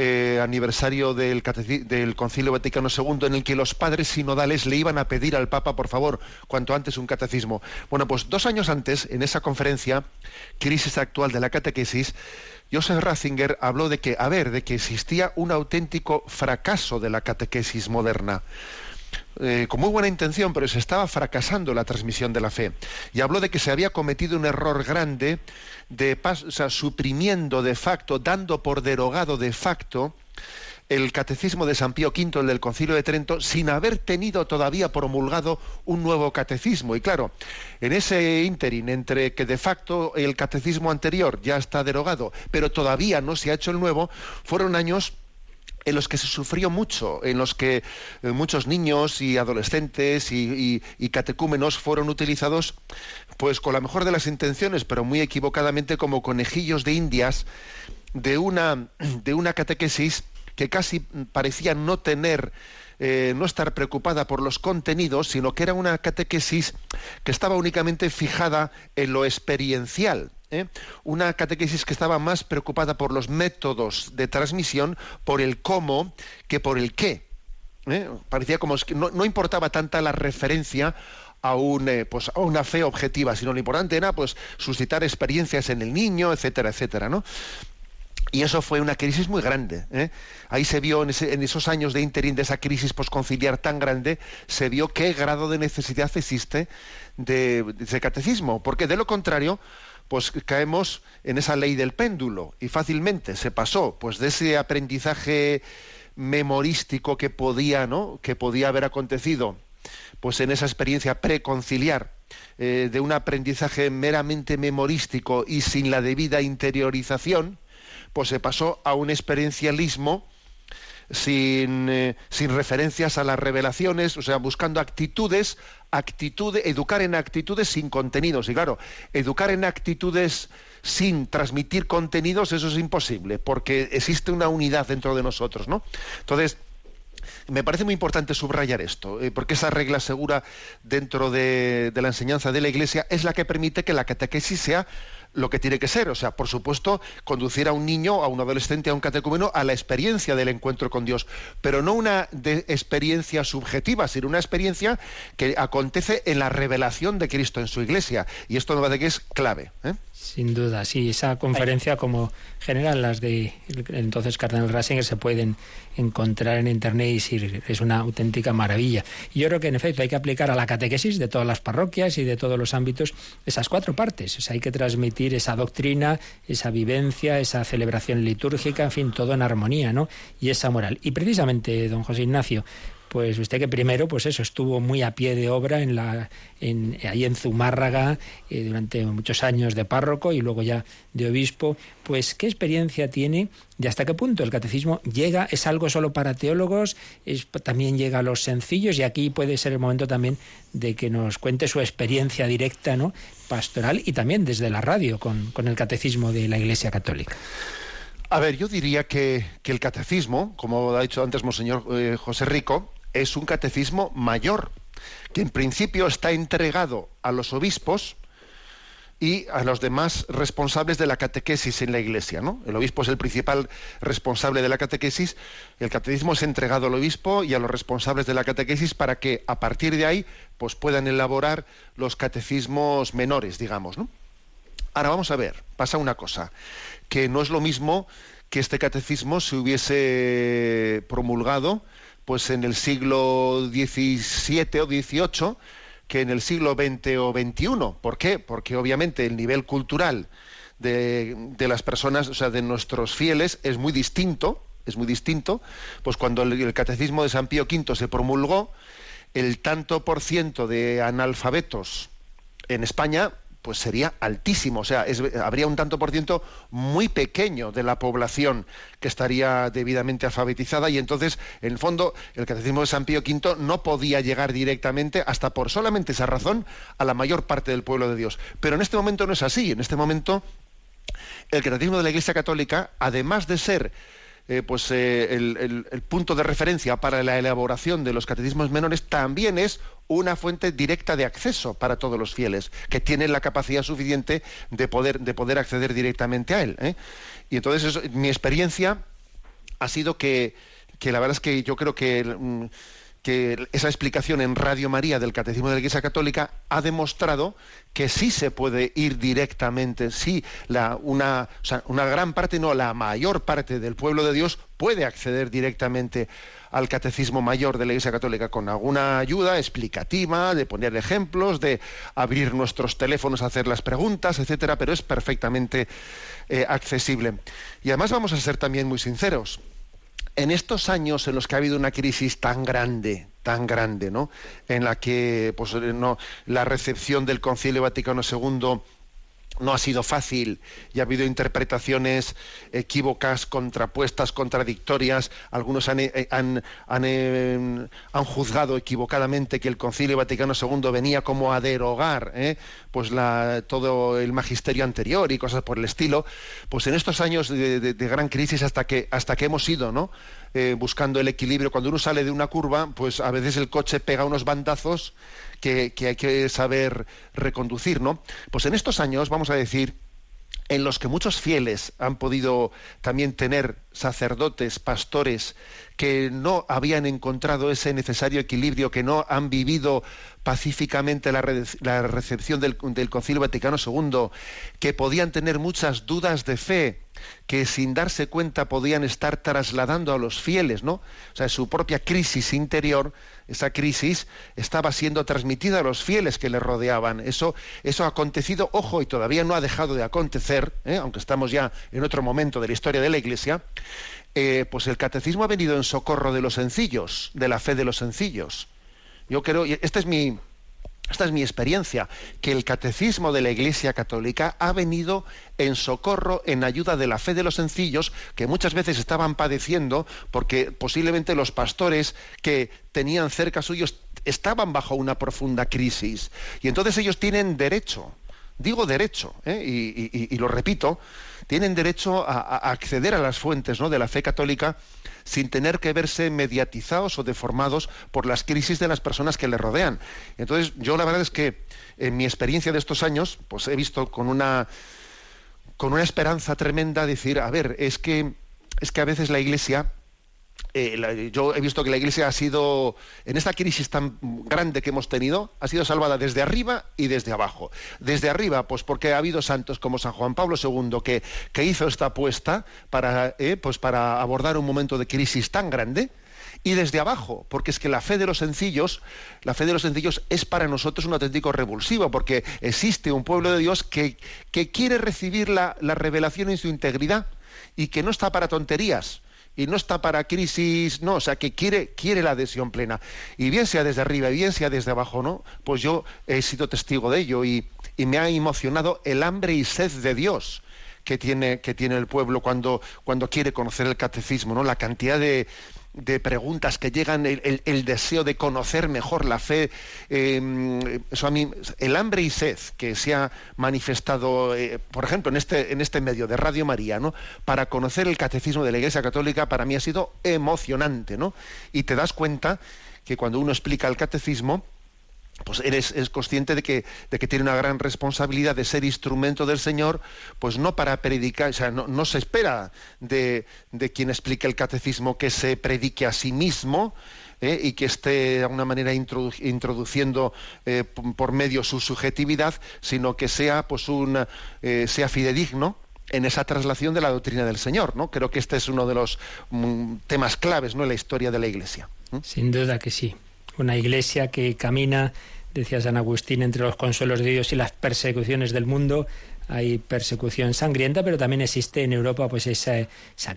eh, aniversario del, del Concilio Vaticano II en el que los padres sinodales le iban a pedir al Papa, por favor, cuanto antes un catecismo. Bueno, pues dos años antes, en esa conferencia, Crisis actual de la catequesis, Joseph Ratzinger habló de que, a ver, de que existía un auténtico fracaso de la catequesis moderna. Eh, con muy buena intención, pero se estaba fracasando la transmisión de la fe. Y habló de que se había cometido un error grande de suprimiendo de facto, dando por derogado de facto el catecismo de San Pío V, el del Concilio de Trento, sin haber tenido todavía promulgado un nuevo catecismo. Y claro, en ese ínterin entre que de facto el catecismo anterior ya está derogado, pero todavía no se ha hecho el nuevo, fueron años en los que se sufrió mucho, en los que eh, muchos niños y adolescentes y, catecúmenos fueron utilizados, pues con la mejor de las intenciones, pero muy equivocadamente como conejillos de indias de una, de una catequesis que casi parecía no tener eh, no estar preocupada por los contenidos, sino que era una catequesis que estaba únicamente fijada en lo experiencial. ¿Eh? Una catequesis que estaba más preocupada por los métodos de transmisión, por el cómo, que por el qué. ¿eh? Parecía como que no, importaba tanta la referencia a, un, pues, a una fe objetiva, sino lo importante era pues, suscitar experiencias en el niño, etcétera, etcétera. ¿no? Y eso fue una crisis muy grande. ¿eh? Ahí se vio en, esos años de interín de esa crisis posconciliar tan grande, se vio qué grado de necesidad existe de, ese catecismo, porque de lo contrario, pues caemos en esa ley del péndulo y fácilmente se pasó, pues de ese aprendizaje memorístico que podía, ¿no? que podía haber acontecido, pues en esa experiencia preconciliar eh, de un aprendizaje meramente memorístico y sin la debida interiorización pues se pasó a un experiencialismo sin, eh, sin, referencias a las revelaciones, o sea, buscando actitudes, actitudes, educar en actitudes sin contenidos. Y claro, educar en actitudes sin transmitir contenidos, eso es imposible, porque existe una unidad dentro de nosotros, ¿no? Entonces, me parece muy importante subrayar esto, eh, porque esa regla segura dentro de, de la enseñanza de la Iglesia es la que permite que la catequesis sea lo que tiene que ser. O sea, por supuesto, conducir a un niño, a un adolescente, a un catecúmeno a la experiencia del encuentro con Dios, pero no una experiencia subjetiva, sino una experiencia que acontece en la revelación de Cristo en su iglesia. Y esto me parece que es clave. ¿eh? Sin duda, sí, esa conferencia como general las de entonces Cardenal Ratzinger se pueden encontrar en internet y es una auténtica maravilla. Y yo creo que en efecto hay que aplicar a la catequesis de todas las parroquias y de todos los ámbitos esas cuatro partes. O sea, hay que transmitir esa doctrina, esa vivencia, esa celebración litúrgica, en fin, todo en armonía, ¿no? Y esa moral. Y precisamente, don José Ignacio, pues usted que primero, pues eso, estuvo muy a pie de obra en la, en, ahí en Zumárraga eh, durante muchos años de párroco y luego ya de obispo, pues qué experiencia tiene de hasta qué punto el catecismo llega, es algo solo para teólogos, también llega a los sencillos y aquí puede ser el momento también de que nos cuente su experiencia directa, ¿no? pastoral y también desde la radio con, con el catecismo de la Iglesia Católica. A ver, yo diría que, que, el catecismo, como ha dicho antes Monseñor eh, José Rico, es un catecismo mayor, que en principio está entregado a los obispos y a los demás responsables de la catequesis en la Iglesia. ¿no? El obispo es el principal responsable de la catequesis, el catecismo es entregado al obispo y a los responsables de la catequesis para que a partir de ahí pues, puedan elaborar los catecismos menores, digamos. Ahora vamos a ver, pasa una cosa, que no es lo mismo que este catecismo se hubiese promulgado pues en el siglo XVII o XVIII que en el siglo XX o XXI. ¿Por qué? Porque obviamente el nivel cultural de, las personas, o sea, de nuestros fieles, es muy distinto, es muy distinto. Pues cuando el, catecismo de San Pío V se promulgó, el tanto por ciento de analfabetos en España pues sería altísimo, o sea, habría un tanto por ciento muy pequeño de la población que estaría debidamente alfabetizada y entonces, en el fondo, el catecismo de San Pío V no podía llegar directamente, hasta por solamente esa razón, a la mayor parte del pueblo de Dios. Pero en este momento no es así, en este momento el catecismo de la Iglesia Católica, además de ser eh, pues eh, el, punto de referencia para la elaboración de los catecismos menores también es una fuente directa de acceso para todos los fieles que tienen la capacidad suficiente de poder de poder acceder directamente a él. ¿eh? Y entonces mi experiencia ha sido que, que la verdad es que yo creo que mm, que esa explicación en Radio María del Catecismo de la Iglesia Católica ha demostrado que sí se puede ir directamente, sí, la, una, gran parte, no, la mayor parte del pueblo de Dios puede acceder directamente al Catecismo Mayor de la Iglesia Católica con alguna ayuda explicativa, de poner ejemplos, de abrir nuestros teléfonos hacer las preguntas, etcétera, pero es perfectamente eh, accesible. Y además vamos a ser también muy sinceros en estos años en los que ha habido una crisis tan grande, tan grande, ¿no? En la que pues, no, la recepción del Concilio Vaticano II no ha sido fácil y ha habido interpretaciones equívocas, contrapuestas, contradictorias. Algunos han, eh, han, eh, han, juzgado equivocadamente que el Concilio Vaticano II venía como a derogar ¿eh? pues todo el magisterio anterior y cosas por el estilo. Pues en estos años de, gran crisis hasta que, hasta que hemos ido ¿no? buscando el equilibrio, cuando uno sale de una curva, pues a veces el coche pega unos bandazos que, hay que saber reconducir, ¿no? Pues en estos años, vamos a decir, en los que muchos fieles han podido también tener sacerdotes, pastores, que no habían encontrado ese necesario equilibrio, que no han vivido pacíficamente la, recepción del, Concilio Vaticano II, que podían tener muchas dudas de fe, que sin darse cuenta podían estar trasladando a los fieles, ¿no? O sea, su propia crisis interior esa crisis estaba siendo transmitida a los fieles que le rodeaban. Eso, eso ha acontecido, ojo, y todavía no ha dejado de acontecer, ¿eh? aunque estamos ya en otro momento de la historia de la Iglesia, eh, pues el catecismo ha venido en socorro de los sencillos, de la fe de los sencillos. Yo creo, esta es mi, esta es mi experiencia, que el catecismo de la Iglesia Católica ha venido en socorro, en ayuda de la fe de los sencillos, que muchas veces estaban padeciendo porque posiblemente los pastores que tenían cerca suyos estaban bajo una profunda crisis. Y entonces ellos tienen derecho, digo derecho, ¿eh? y, lo repito, tienen derecho a, acceder a las fuentes ¿no? de la fe católica sin tener que verse mediatizados o deformados por las crisis de las personas que le rodean. Entonces, yo la verdad es que en mi experiencia de estos años, pues he visto con una con una esperanza tremenda decir, a ver, es que es que a veces la Iglesia eh, yo he visto que la Iglesia ha sido, en esta crisis tan grande que hemos tenido, ha sido salvada desde arriba y desde abajo. Desde arriba, pues porque ha habido santos como San Juan Pablo II que, que hizo esta apuesta para, eh, pues para abordar un momento de crisis tan grande. Y desde abajo, porque es que la fe de los sencillos, la fe de los sencillos es para nosotros un auténtico revulsivo, porque existe un pueblo de Dios que, que quiere recibir la, la revelación en su integridad y que no está para tonterías y no está para crisis, no, o sea, que quiere, quiere la adhesión plena. Y bien sea desde arriba, y bien sea desde abajo, ¿no? Pues yo he sido testigo de ello y, y me ha emocionado el hambre y sed de Dios que tiene, que tiene el pueblo cuando, cuando quiere conocer el catecismo, ¿no? La cantidad de, de preguntas que llegan, el, deseo de conocer mejor la fe, em, eso a mí, el hambre y sed que se ha manifestado, eh, por ejemplo, en este, en este medio de Radio María, ¿no? para conocer el catecismo de la Iglesia Católica, para mí ha sido emocionante, ¿no? Y te das cuenta que cuando uno explica el catecismo, pues eres es consciente de que, de que tiene una gran responsabilidad de ser instrumento del Señor, pues no para predicar, o sea, no, se espera de, de, quien explique el catecismo que se predique a sí mismo ¿eh? y que esté de alguna manera introduciendo eh, por medio su subjetividad, sino que sea pues un eh, sea fidedigno en esa traslación de la doctrina del Señor, ¿no? Creo que este es uno de los mm, temas claves, ¿no? en la historia de la Iglesia. Sin duda que sí una iglesia que camina, decía San Agustín, entre los consuelos de Dios y las persecuciones del mundo. Hay persecución sangrienta, pero también existe en Europa pues esa,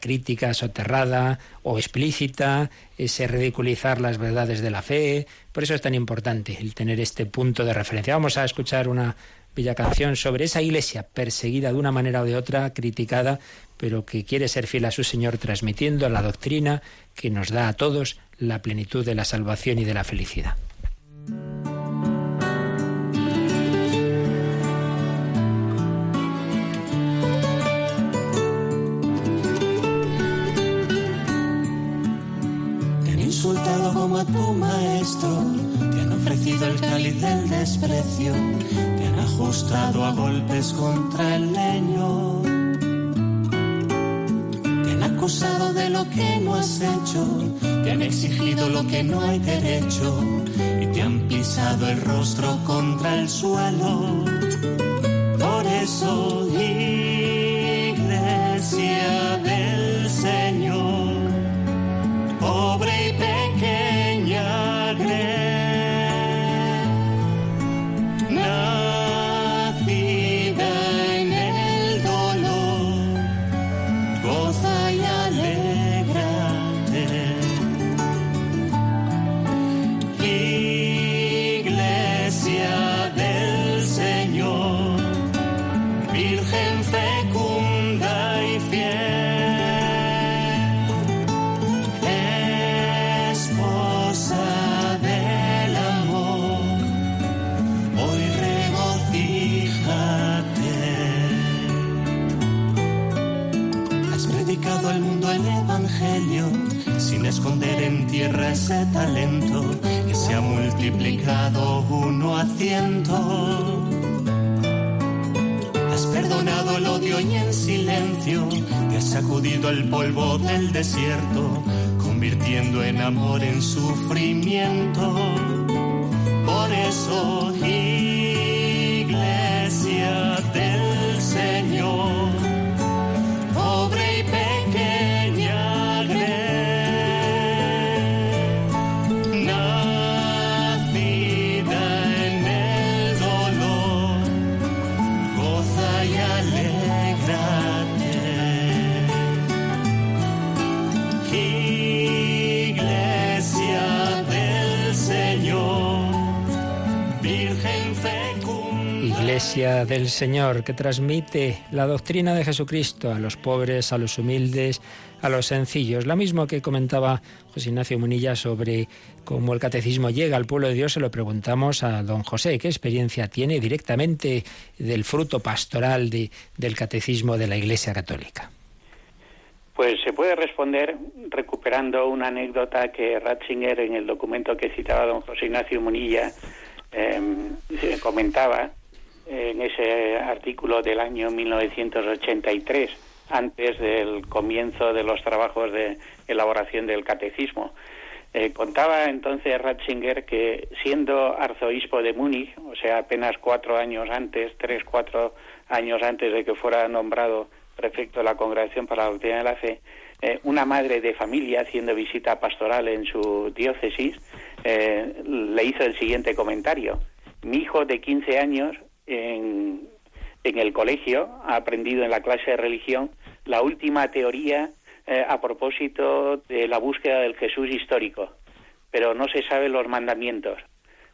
crítica soterrada o explícita, ese ridiculizar las verdades de la fe. Por eso es tan importante el tener este punto de referencia. Vamos a escuchar una bella canción sobre esa iglesia perseguida de una manera o de otra, criticada, pero que quiere ser fiel a su Señor transmitiendo la doctrina que nos da a todos la plenitud de la salvación y de la felicidad. Te han insultado como a tu maestro, te han ofrecido el cáliz del desprecio, te han ajustado a golpes contra el leño acusado de lo que no has hecho, te han exigido lo que no hay derecho y te han pisado el rostro contra el suelo. Por eso, iglesia del Señor, Has perdonado el odio y en silencio te has sacudido el polvo del desierto, convirtiendo en amor en sufrimiento. Por eso, Iglesia del Señor, que transmite la doctrina de Jesucristo a los pobres, a los humildes, a los sencillos. Lo mismo que comentaba José Ignacio Munilla sobre cómo el catecismo llega al pueblo de Dios, se lo preguntamos a don José, ¿qué experiencia tiene directamente del fruto pastoral de- del catecismo de la Iglesia Católica? Pues se puede responder recuperando una anécdota que Ratzinger en el documento que citaba don José Ignacio Munilla eh, se comentaba en ese artículo del año 1983, antes del comienzo de los trabajos de elaboración del catecismo. Eh, contaba entonces Ratzinger que siendo arzobispo de Múnich, o sea, apenas cuatro años antes, tres, cuatro años antes de que fuera nombrado prefecto de la Congregación para la Doctrina de la Fe, eh, una madre de familia haciendo visita pastoral en su diócesis eh, le hizo el siguiente comentario. Mi hijo de 15 años en, en el colegio ha aprendido en la clase de religión la última teoría eh, a propósito de la búsqueda del Jesús histórico, pero no se saben los mandamientos.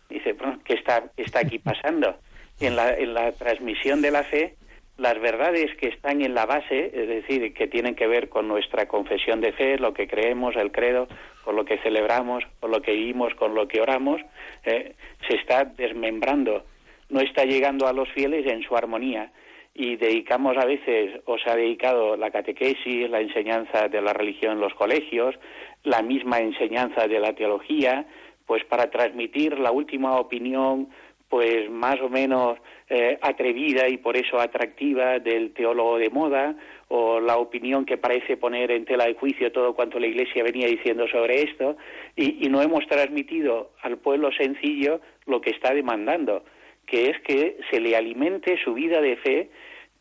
Dice, bueno, ¿qué está, qué está aquí pasando? En la, en la transmisión de la fe, las verdades que están en la base, es decir, que tienen que ver con nuestra confesión de fe, lo que creemos, el credo, con lo que celebramos, con lo que vivimos, con lo que oramos, eh, se está desmembrando, no está llegando a los fieles en su armonía. Y dedicamos a veces, o se ha dedicado la catequesis, la enseñanza de la religión en los colegios, la misma enseñanza de la teología, pues para transmitir la última opinión pues más o menos eh, atrevida y por eso atractiva del teólogo de moda o la opinión que parece poner en tela de juicio todo cuanto la Iglesia venía diciendo sobre esto y, y no hemos transmitido al pueblo sencillo lo que está demandando, que es que se le alimente su vida de fe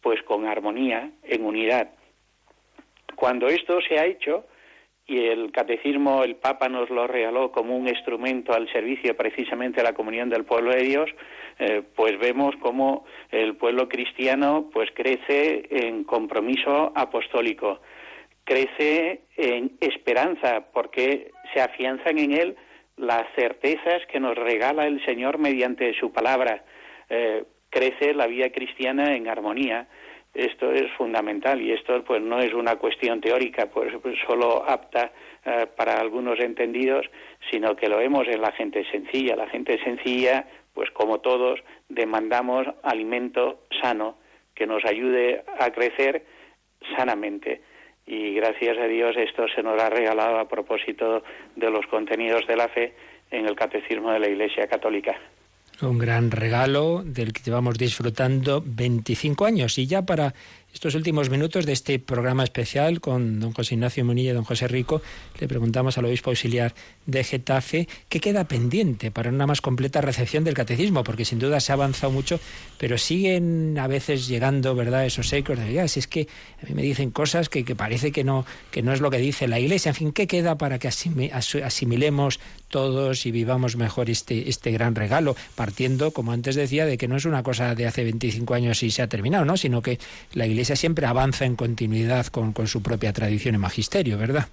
pues con armonía, en unidad. Cuando esto se ha hecho, y el catecismo el Papa nos lo regaló como un instrumento al servicio precisamente de la comunión del pueblo de Dios, eh, pues vemos cómo el pueblo cristiano pues crece en compromiso apostólico, crece en esperanza porque se afianzan en él las certezas que nos regala el Señor mediante su palabra. Eh, crece la vida cristiana en armonía. Esto es fundamental y esto pues no es una cuestión teórica, pues, pues solo apta eh, para algunos entendidos, sino que lo vemos en la gente sencilla. La gente sencilla, pues como todos, demandamos alimento sano que nos ayude a crecer sanamente. Y gracias a Dios esto se nos ha regalado a propósito de los contenidos de la fe en el Catecismo de la Iglesia Católica. Un gran regalo del que llevamos disfrutando 25 años. Y ya para estos últimos minutos de este programa especial con don José Ignacio Munilla y don José Rico, le preguntamos al obispo auxiliar de Getafe qué queda pendiente para una más completa recepción del catecismo, porque sin duda se ha avanzado mucho, pero siguen a veces llegando, ¿verdad?, esos ecos de, ya, es que a mí me dicen cosas que, que parece que no, que no es lo que dice la Iglesia. En fin, ¿qué queda para que asimilemos todos y vivamos mejor este, este gran regalo? Partiendo, como antes decía, de que no es una cosa de hace 25 años y se ha terminado, ¿no? Sino que la Iglesia siempre avanza en continuidad con, su propia tradición y magisterio, ¿verdad?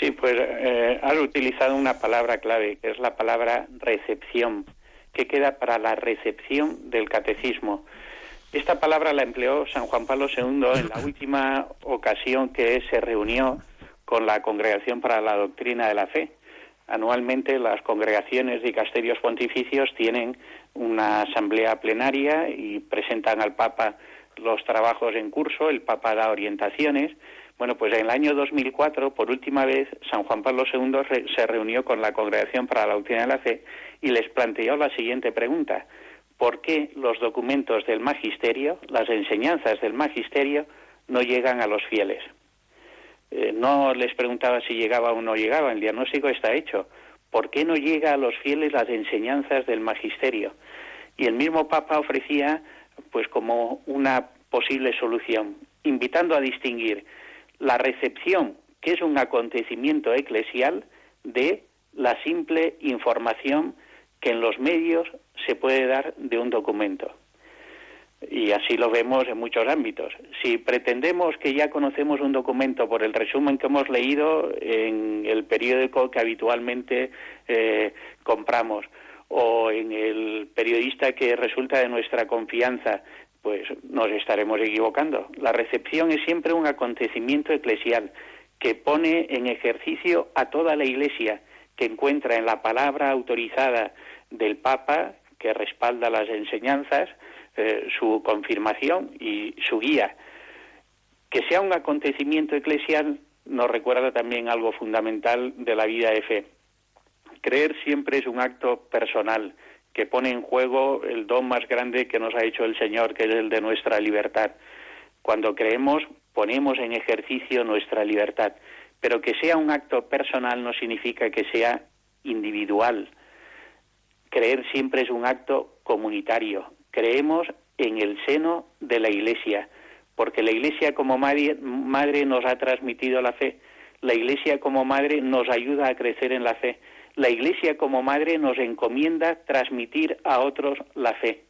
Sí, pues eh, has utilizado una palabra clave, que es la palabra recepción, que queda para la recepción del catecismo. Esta palabra la empleó San Juan Pablo II en la última ocasión que se reunió con la Congregación para la Doctrina de la Fe. Anualmente las congregaciones y casterios pontificios tienen una asamblea plenaria y presentan al Papa los trabajos en curso, el Papa da orientaciones. Bueno, pues en el año 2004, por última vez, San Juan Pablo II se reunió con la Congregación para la Doctrina de la Fe y les planteó la siguiente pregunta. ¿Por qué los documentos del magisterio, las enseñanzas del magisterio, no llegan a los fieles? Eh, no les preguntaba si llegaba o no llegaba, el diagnóstico está hecho. ¿Por qué no llega a los fieles las enseñanzas del magisterio? Y el mismo Papa ofrecía pues como una posible solución, invitando a distinguir la recepción, que es un acontecimiento eclesial, de la simple información que en los medios se puede dar de un documento. Y así lo vemos en muchos ámbitos. Si pretendemos que ya conocemos un documento por el resumen que hemos leído en el periódico que habitualmente eh, compramos, o en el periodista que resulta de nuestra confianza, pues nos estaremos equivocando. La recepción es siempre un acontecimiento eclesial que pone en ejercicio a toda la Iglesia, que encuentra en la palabra autorizada del Papa, que respalda las enseñanzas, eh, su confirmación y su guía. Que sea un acontecimiento eclesial nos recuerda también algo fundamental de la vida de fe Creer siempre es un acto personal que pone en juego el don más grande que nos ha hecho el Señor, que es el de nuestra libertad. Cuando creemos, ponemos en ejercicio nuestra libertad. Pero que sea un acto personal no significa que sea individual. Creer siempre es un acto comunitario. Creemos en el seno de la Iglesia, porque la Iglesia como madre, nos ha transmitido la fe. La Iglesia como madre nos ayuda a crecer en la fe la Iglesia como madre nos encomienda transmitir a otros la fe.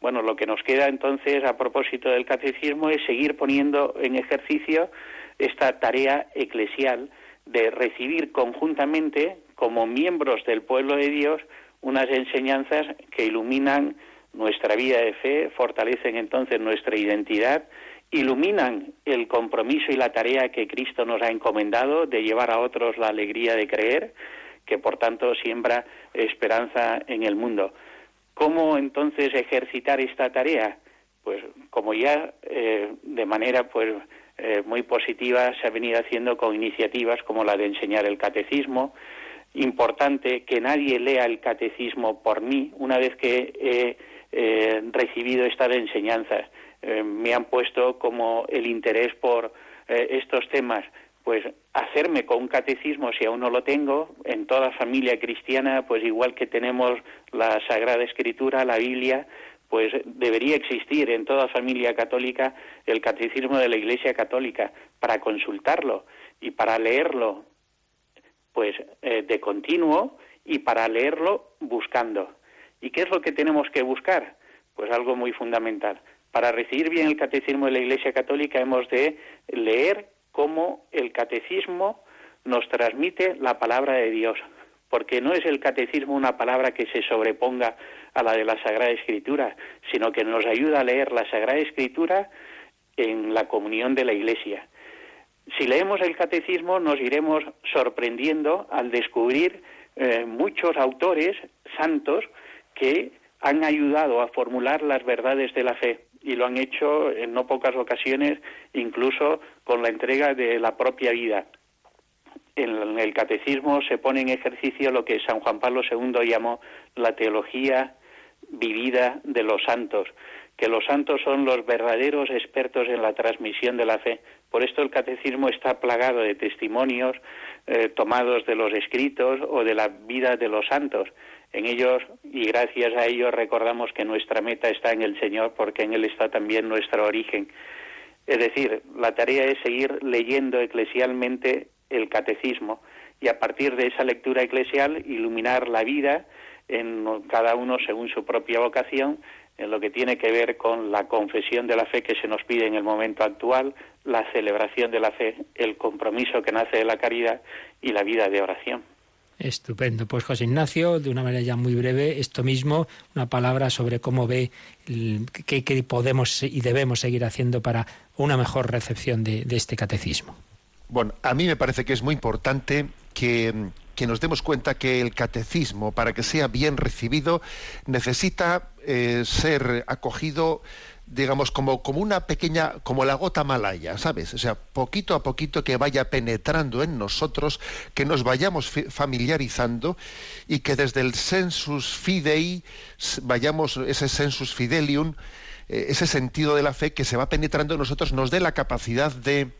Bueno, lo que nos queda entonces a propósito del catecismo es seguir poniendo en ejercicio esta tarea eclesial de recibir conjuntamente, como miembros del pueblo de Dios, unas enseñanzas que iluminan nuestra vida de fe, fortalecen entonces nuestra identidad, iluminan el compromiso y la tarea que Cristo nos ha encomendado de llevar a otros la alegría de creer, que por tanto siembra esperanza en el mundo. ¿Cómo entonces ejercitar esta tarea? Pues como ya eh, de manera pues eh, muy positiva se ha venido haciendo con iniciativas como la de enseñar el catecismo. Importante que nadie lea el catecismo por mí una vez que he eh, recibido estas enseñanzas. me han puesto como el interés por estos temas pues hacerme con un catecismo si aún no lo tengo, en toda familia cristiana, pues igual que tenemos la Sagrada Escritura, la Biblia, pues debería existir en toda familia católica el catecismo de la Iglesia Católica para consultarlo y para leerlo pues eh, de continuo y para leerlo buscando. ¿Y qué es lo que tenemos que buscar? Pues algo muy fundamental. Para recibir bien el catecismo de la Iglesia Católica hemos de leer cómo el catecismo nos transmite la palabra de Dios, porque no es el catecismo una palabra que se sobreponga a la de la Sagrada Escritura, sino que nos ayuda a leer la Sagrada Escritura en la comunión de la Iglesia. Si leemos el catecismo nos iremos sorprendiendo al descubrir eh, muchos autores santos que han ayudado a formular las verdades de la fe y lo han hecho en no pocas ocasiones, incluso con la entrega de la propia vida. En el catecismo se pone en ejercicio lo que San Juan Pablo II llamó la teología vivida de los santos, que los santos son los verdaderos expertos en la transmisión de la fe. Por esto el catecismo está plagado de testimonios eh, tomados de los escritos o de la vida de los santos. En ellos y gracias a ellos recordamos que nuestra meta está en el Señor porque en Él está también nuestro origen. Es decir, la tarea es seguir leyendo eclesialmente el catecismo y a partir de esa lectura eclesial iluminar la vida en cada uno según su propia vocación en lo que tiene que ver con la confesión de la fe que se nos pide en el momento actual, la celebración de la fe, el compromiso que nace de la caridad y la vida de oración. Estupendo. Pues José Ignacio, de una manera ya muy breve, esto mismo, una palabra sobre cómo ve qué, podemos y debemos seguir haciendo para una mejor recepción de, de este catecismo. Bueno, a mí me parece que es muy importante que que nos demos cuenta que el catecismo, para que sea bien recibido, necesita eh, ser acogido digamos, como, como una pequeña, como la gota malaya, ¿sabes? O sea, poquito a poquito que vaya penetrando en nosotros, que nos vayamos familiarizando y que desde el sensus fidei vayamos, ese sensus fidelium, eh, ese sentido de la fe que se va penetrando en nosotros, nos dé la capacidad de,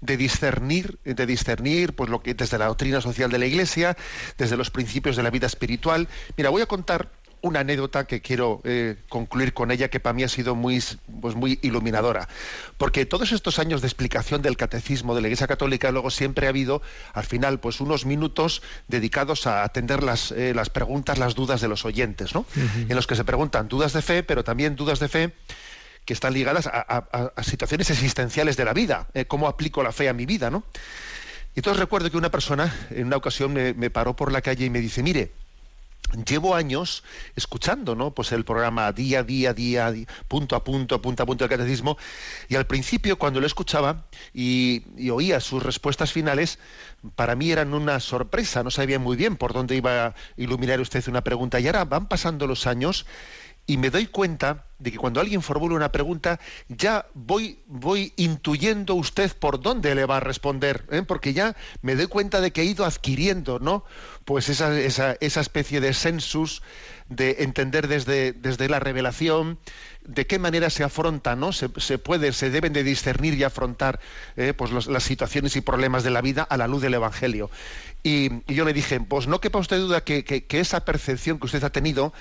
de discernir, de discernir pues lo que desde la doctrina social de la Iglesia, desde los principios de la vida espiritual. Mira, voy a contar una anécdota que quiero eh, concluir con ella que para mí ha sido muy, pues muy iluminadora. Porque todos estos años de explicación del catecismo de la Iglesia Católica, luego siempre ha habido, al final, pues unos minutos dedicados a atender las, eh, las preguntas, las dudas de los oyentes, ¿no? En los que se preguntan dudas de fe, pero también dudas de fe que están ligadas a, situaciones existenciales de la vida, eh, cómo aplico la fe a mi vida, ¿no? Y entonces recuerdo que una persona en una ocasión me, paró por la calle y me dice, mire, llevo años escuchando ¿no? pues el programa día a día, día, punto a punto, punto a punto del catecismo, y al principio cuando lo escuchaba y, y, oía sus respuestas finales, para mí eran una sorpresa, no sabía muy bien por dónde iba a iluminar usted una pregunta, y ahora van pasando los años y me doy cuenta de que cuando alguien formula una pregunta, ya voy, voy intuyendo usted por dónde le va a responder, ¿eh? porque ya me doy cuenta de que he ido adquiriendo, ¿no? Pues esa, esa, esa especie de sensus de entender desde, desde la revelación de qué manera se afronta, ¿no? Se, puede, se deben de discernir y afrontar ¿eh? pues las situaciones y problemas de la vida a la luz del Evangelio. Y, yo le dije, pues no quepa usted duda que, que esa percepción que usted ha tenido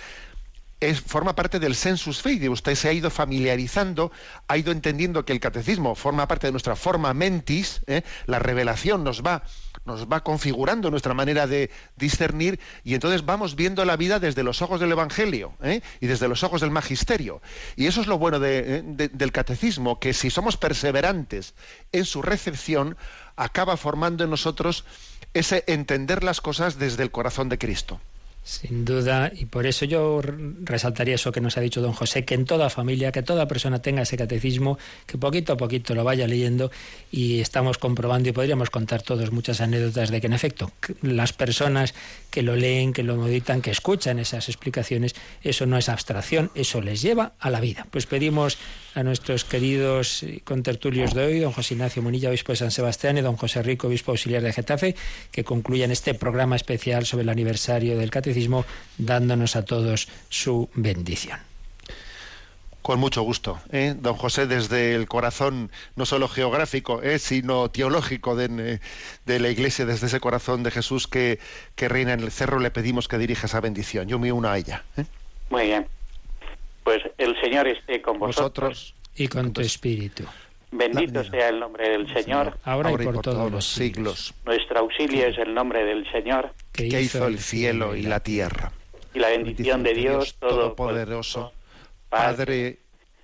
es, forma parte del sensus fidei. Usted se ha ido familiarizando, ha ido entendiendo que el catecismo forma parte de nuestra forma mentis, ¿eh? la revelación nos va, nos va configurando nuestra manera de discernir y entonces vamos viendo la vida desde los ojos del Evangelio ¿eh? y desde los ojos del magisterio. Y eso es lo bueno ¿eh? del catecismo, que si somos perseverantes en su recepción, acaba formando en nosotros ese entender las cosas desde el corazón de Cristo. Sin duda, y por eso yo resaltaría eso que nos ha dicho don José, que en toda familia, que toda persona tenga ese catecismo, que poquito a poquito lo vaya leyendo y estamos comprobando y podríamos contar todos muchas anécdotas de que en efecto las personas que lo leen, que lo meditan, que escuchan esas explicaciones, eso no es abstracción, eso les lleva a la vida. Pues pedimos a nuestros queridos contertulios de hoy, don José Ignacio Munilla, obispo de San Sebastián, y don José Rico, obispo auxiliar de Getafe, que concluyan este programa especial sobre el aniversario del catecismo, dándonos a todos su bendición. Con mucho gusto, ¿eh? don José, desde el corazón no solo geográfico, ¿eh? sino teológico de, la Iglesia, desde ese corazón de Jesús que, reina en el cerro, le pedimos que dirija esa bendición. Yo me uno a ella. ¿eh? Muy bien. Pues el Señor esté con vosotros. y con tu espíritu. Bendito sea el nombre del Señor. Ahora, y por, todos, los siglos. Nuestro auxilio es el nombre del Señor. Que hizo el cielo y la tierra. Y la bendición de Dios Todopoderoso, Padre,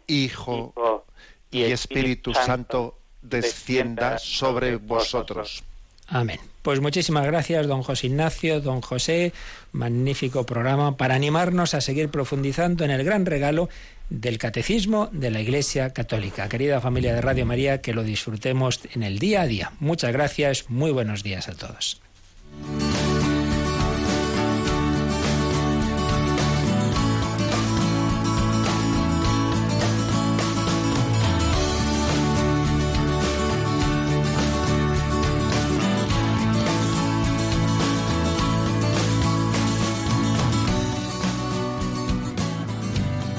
Hijo y Espíritu Santo, descienda sobre vosotros. Amén. Pues muchísimas gracias, don José Ignacio, don José. Magnífico programa para animarnos a seguir profundizando en el gran regalo del catecismo de la Iglesia Católica. Querida familia de Radio María, que lo disfrutemos en el día a día. Muchas gracias, muy buenos días a todos.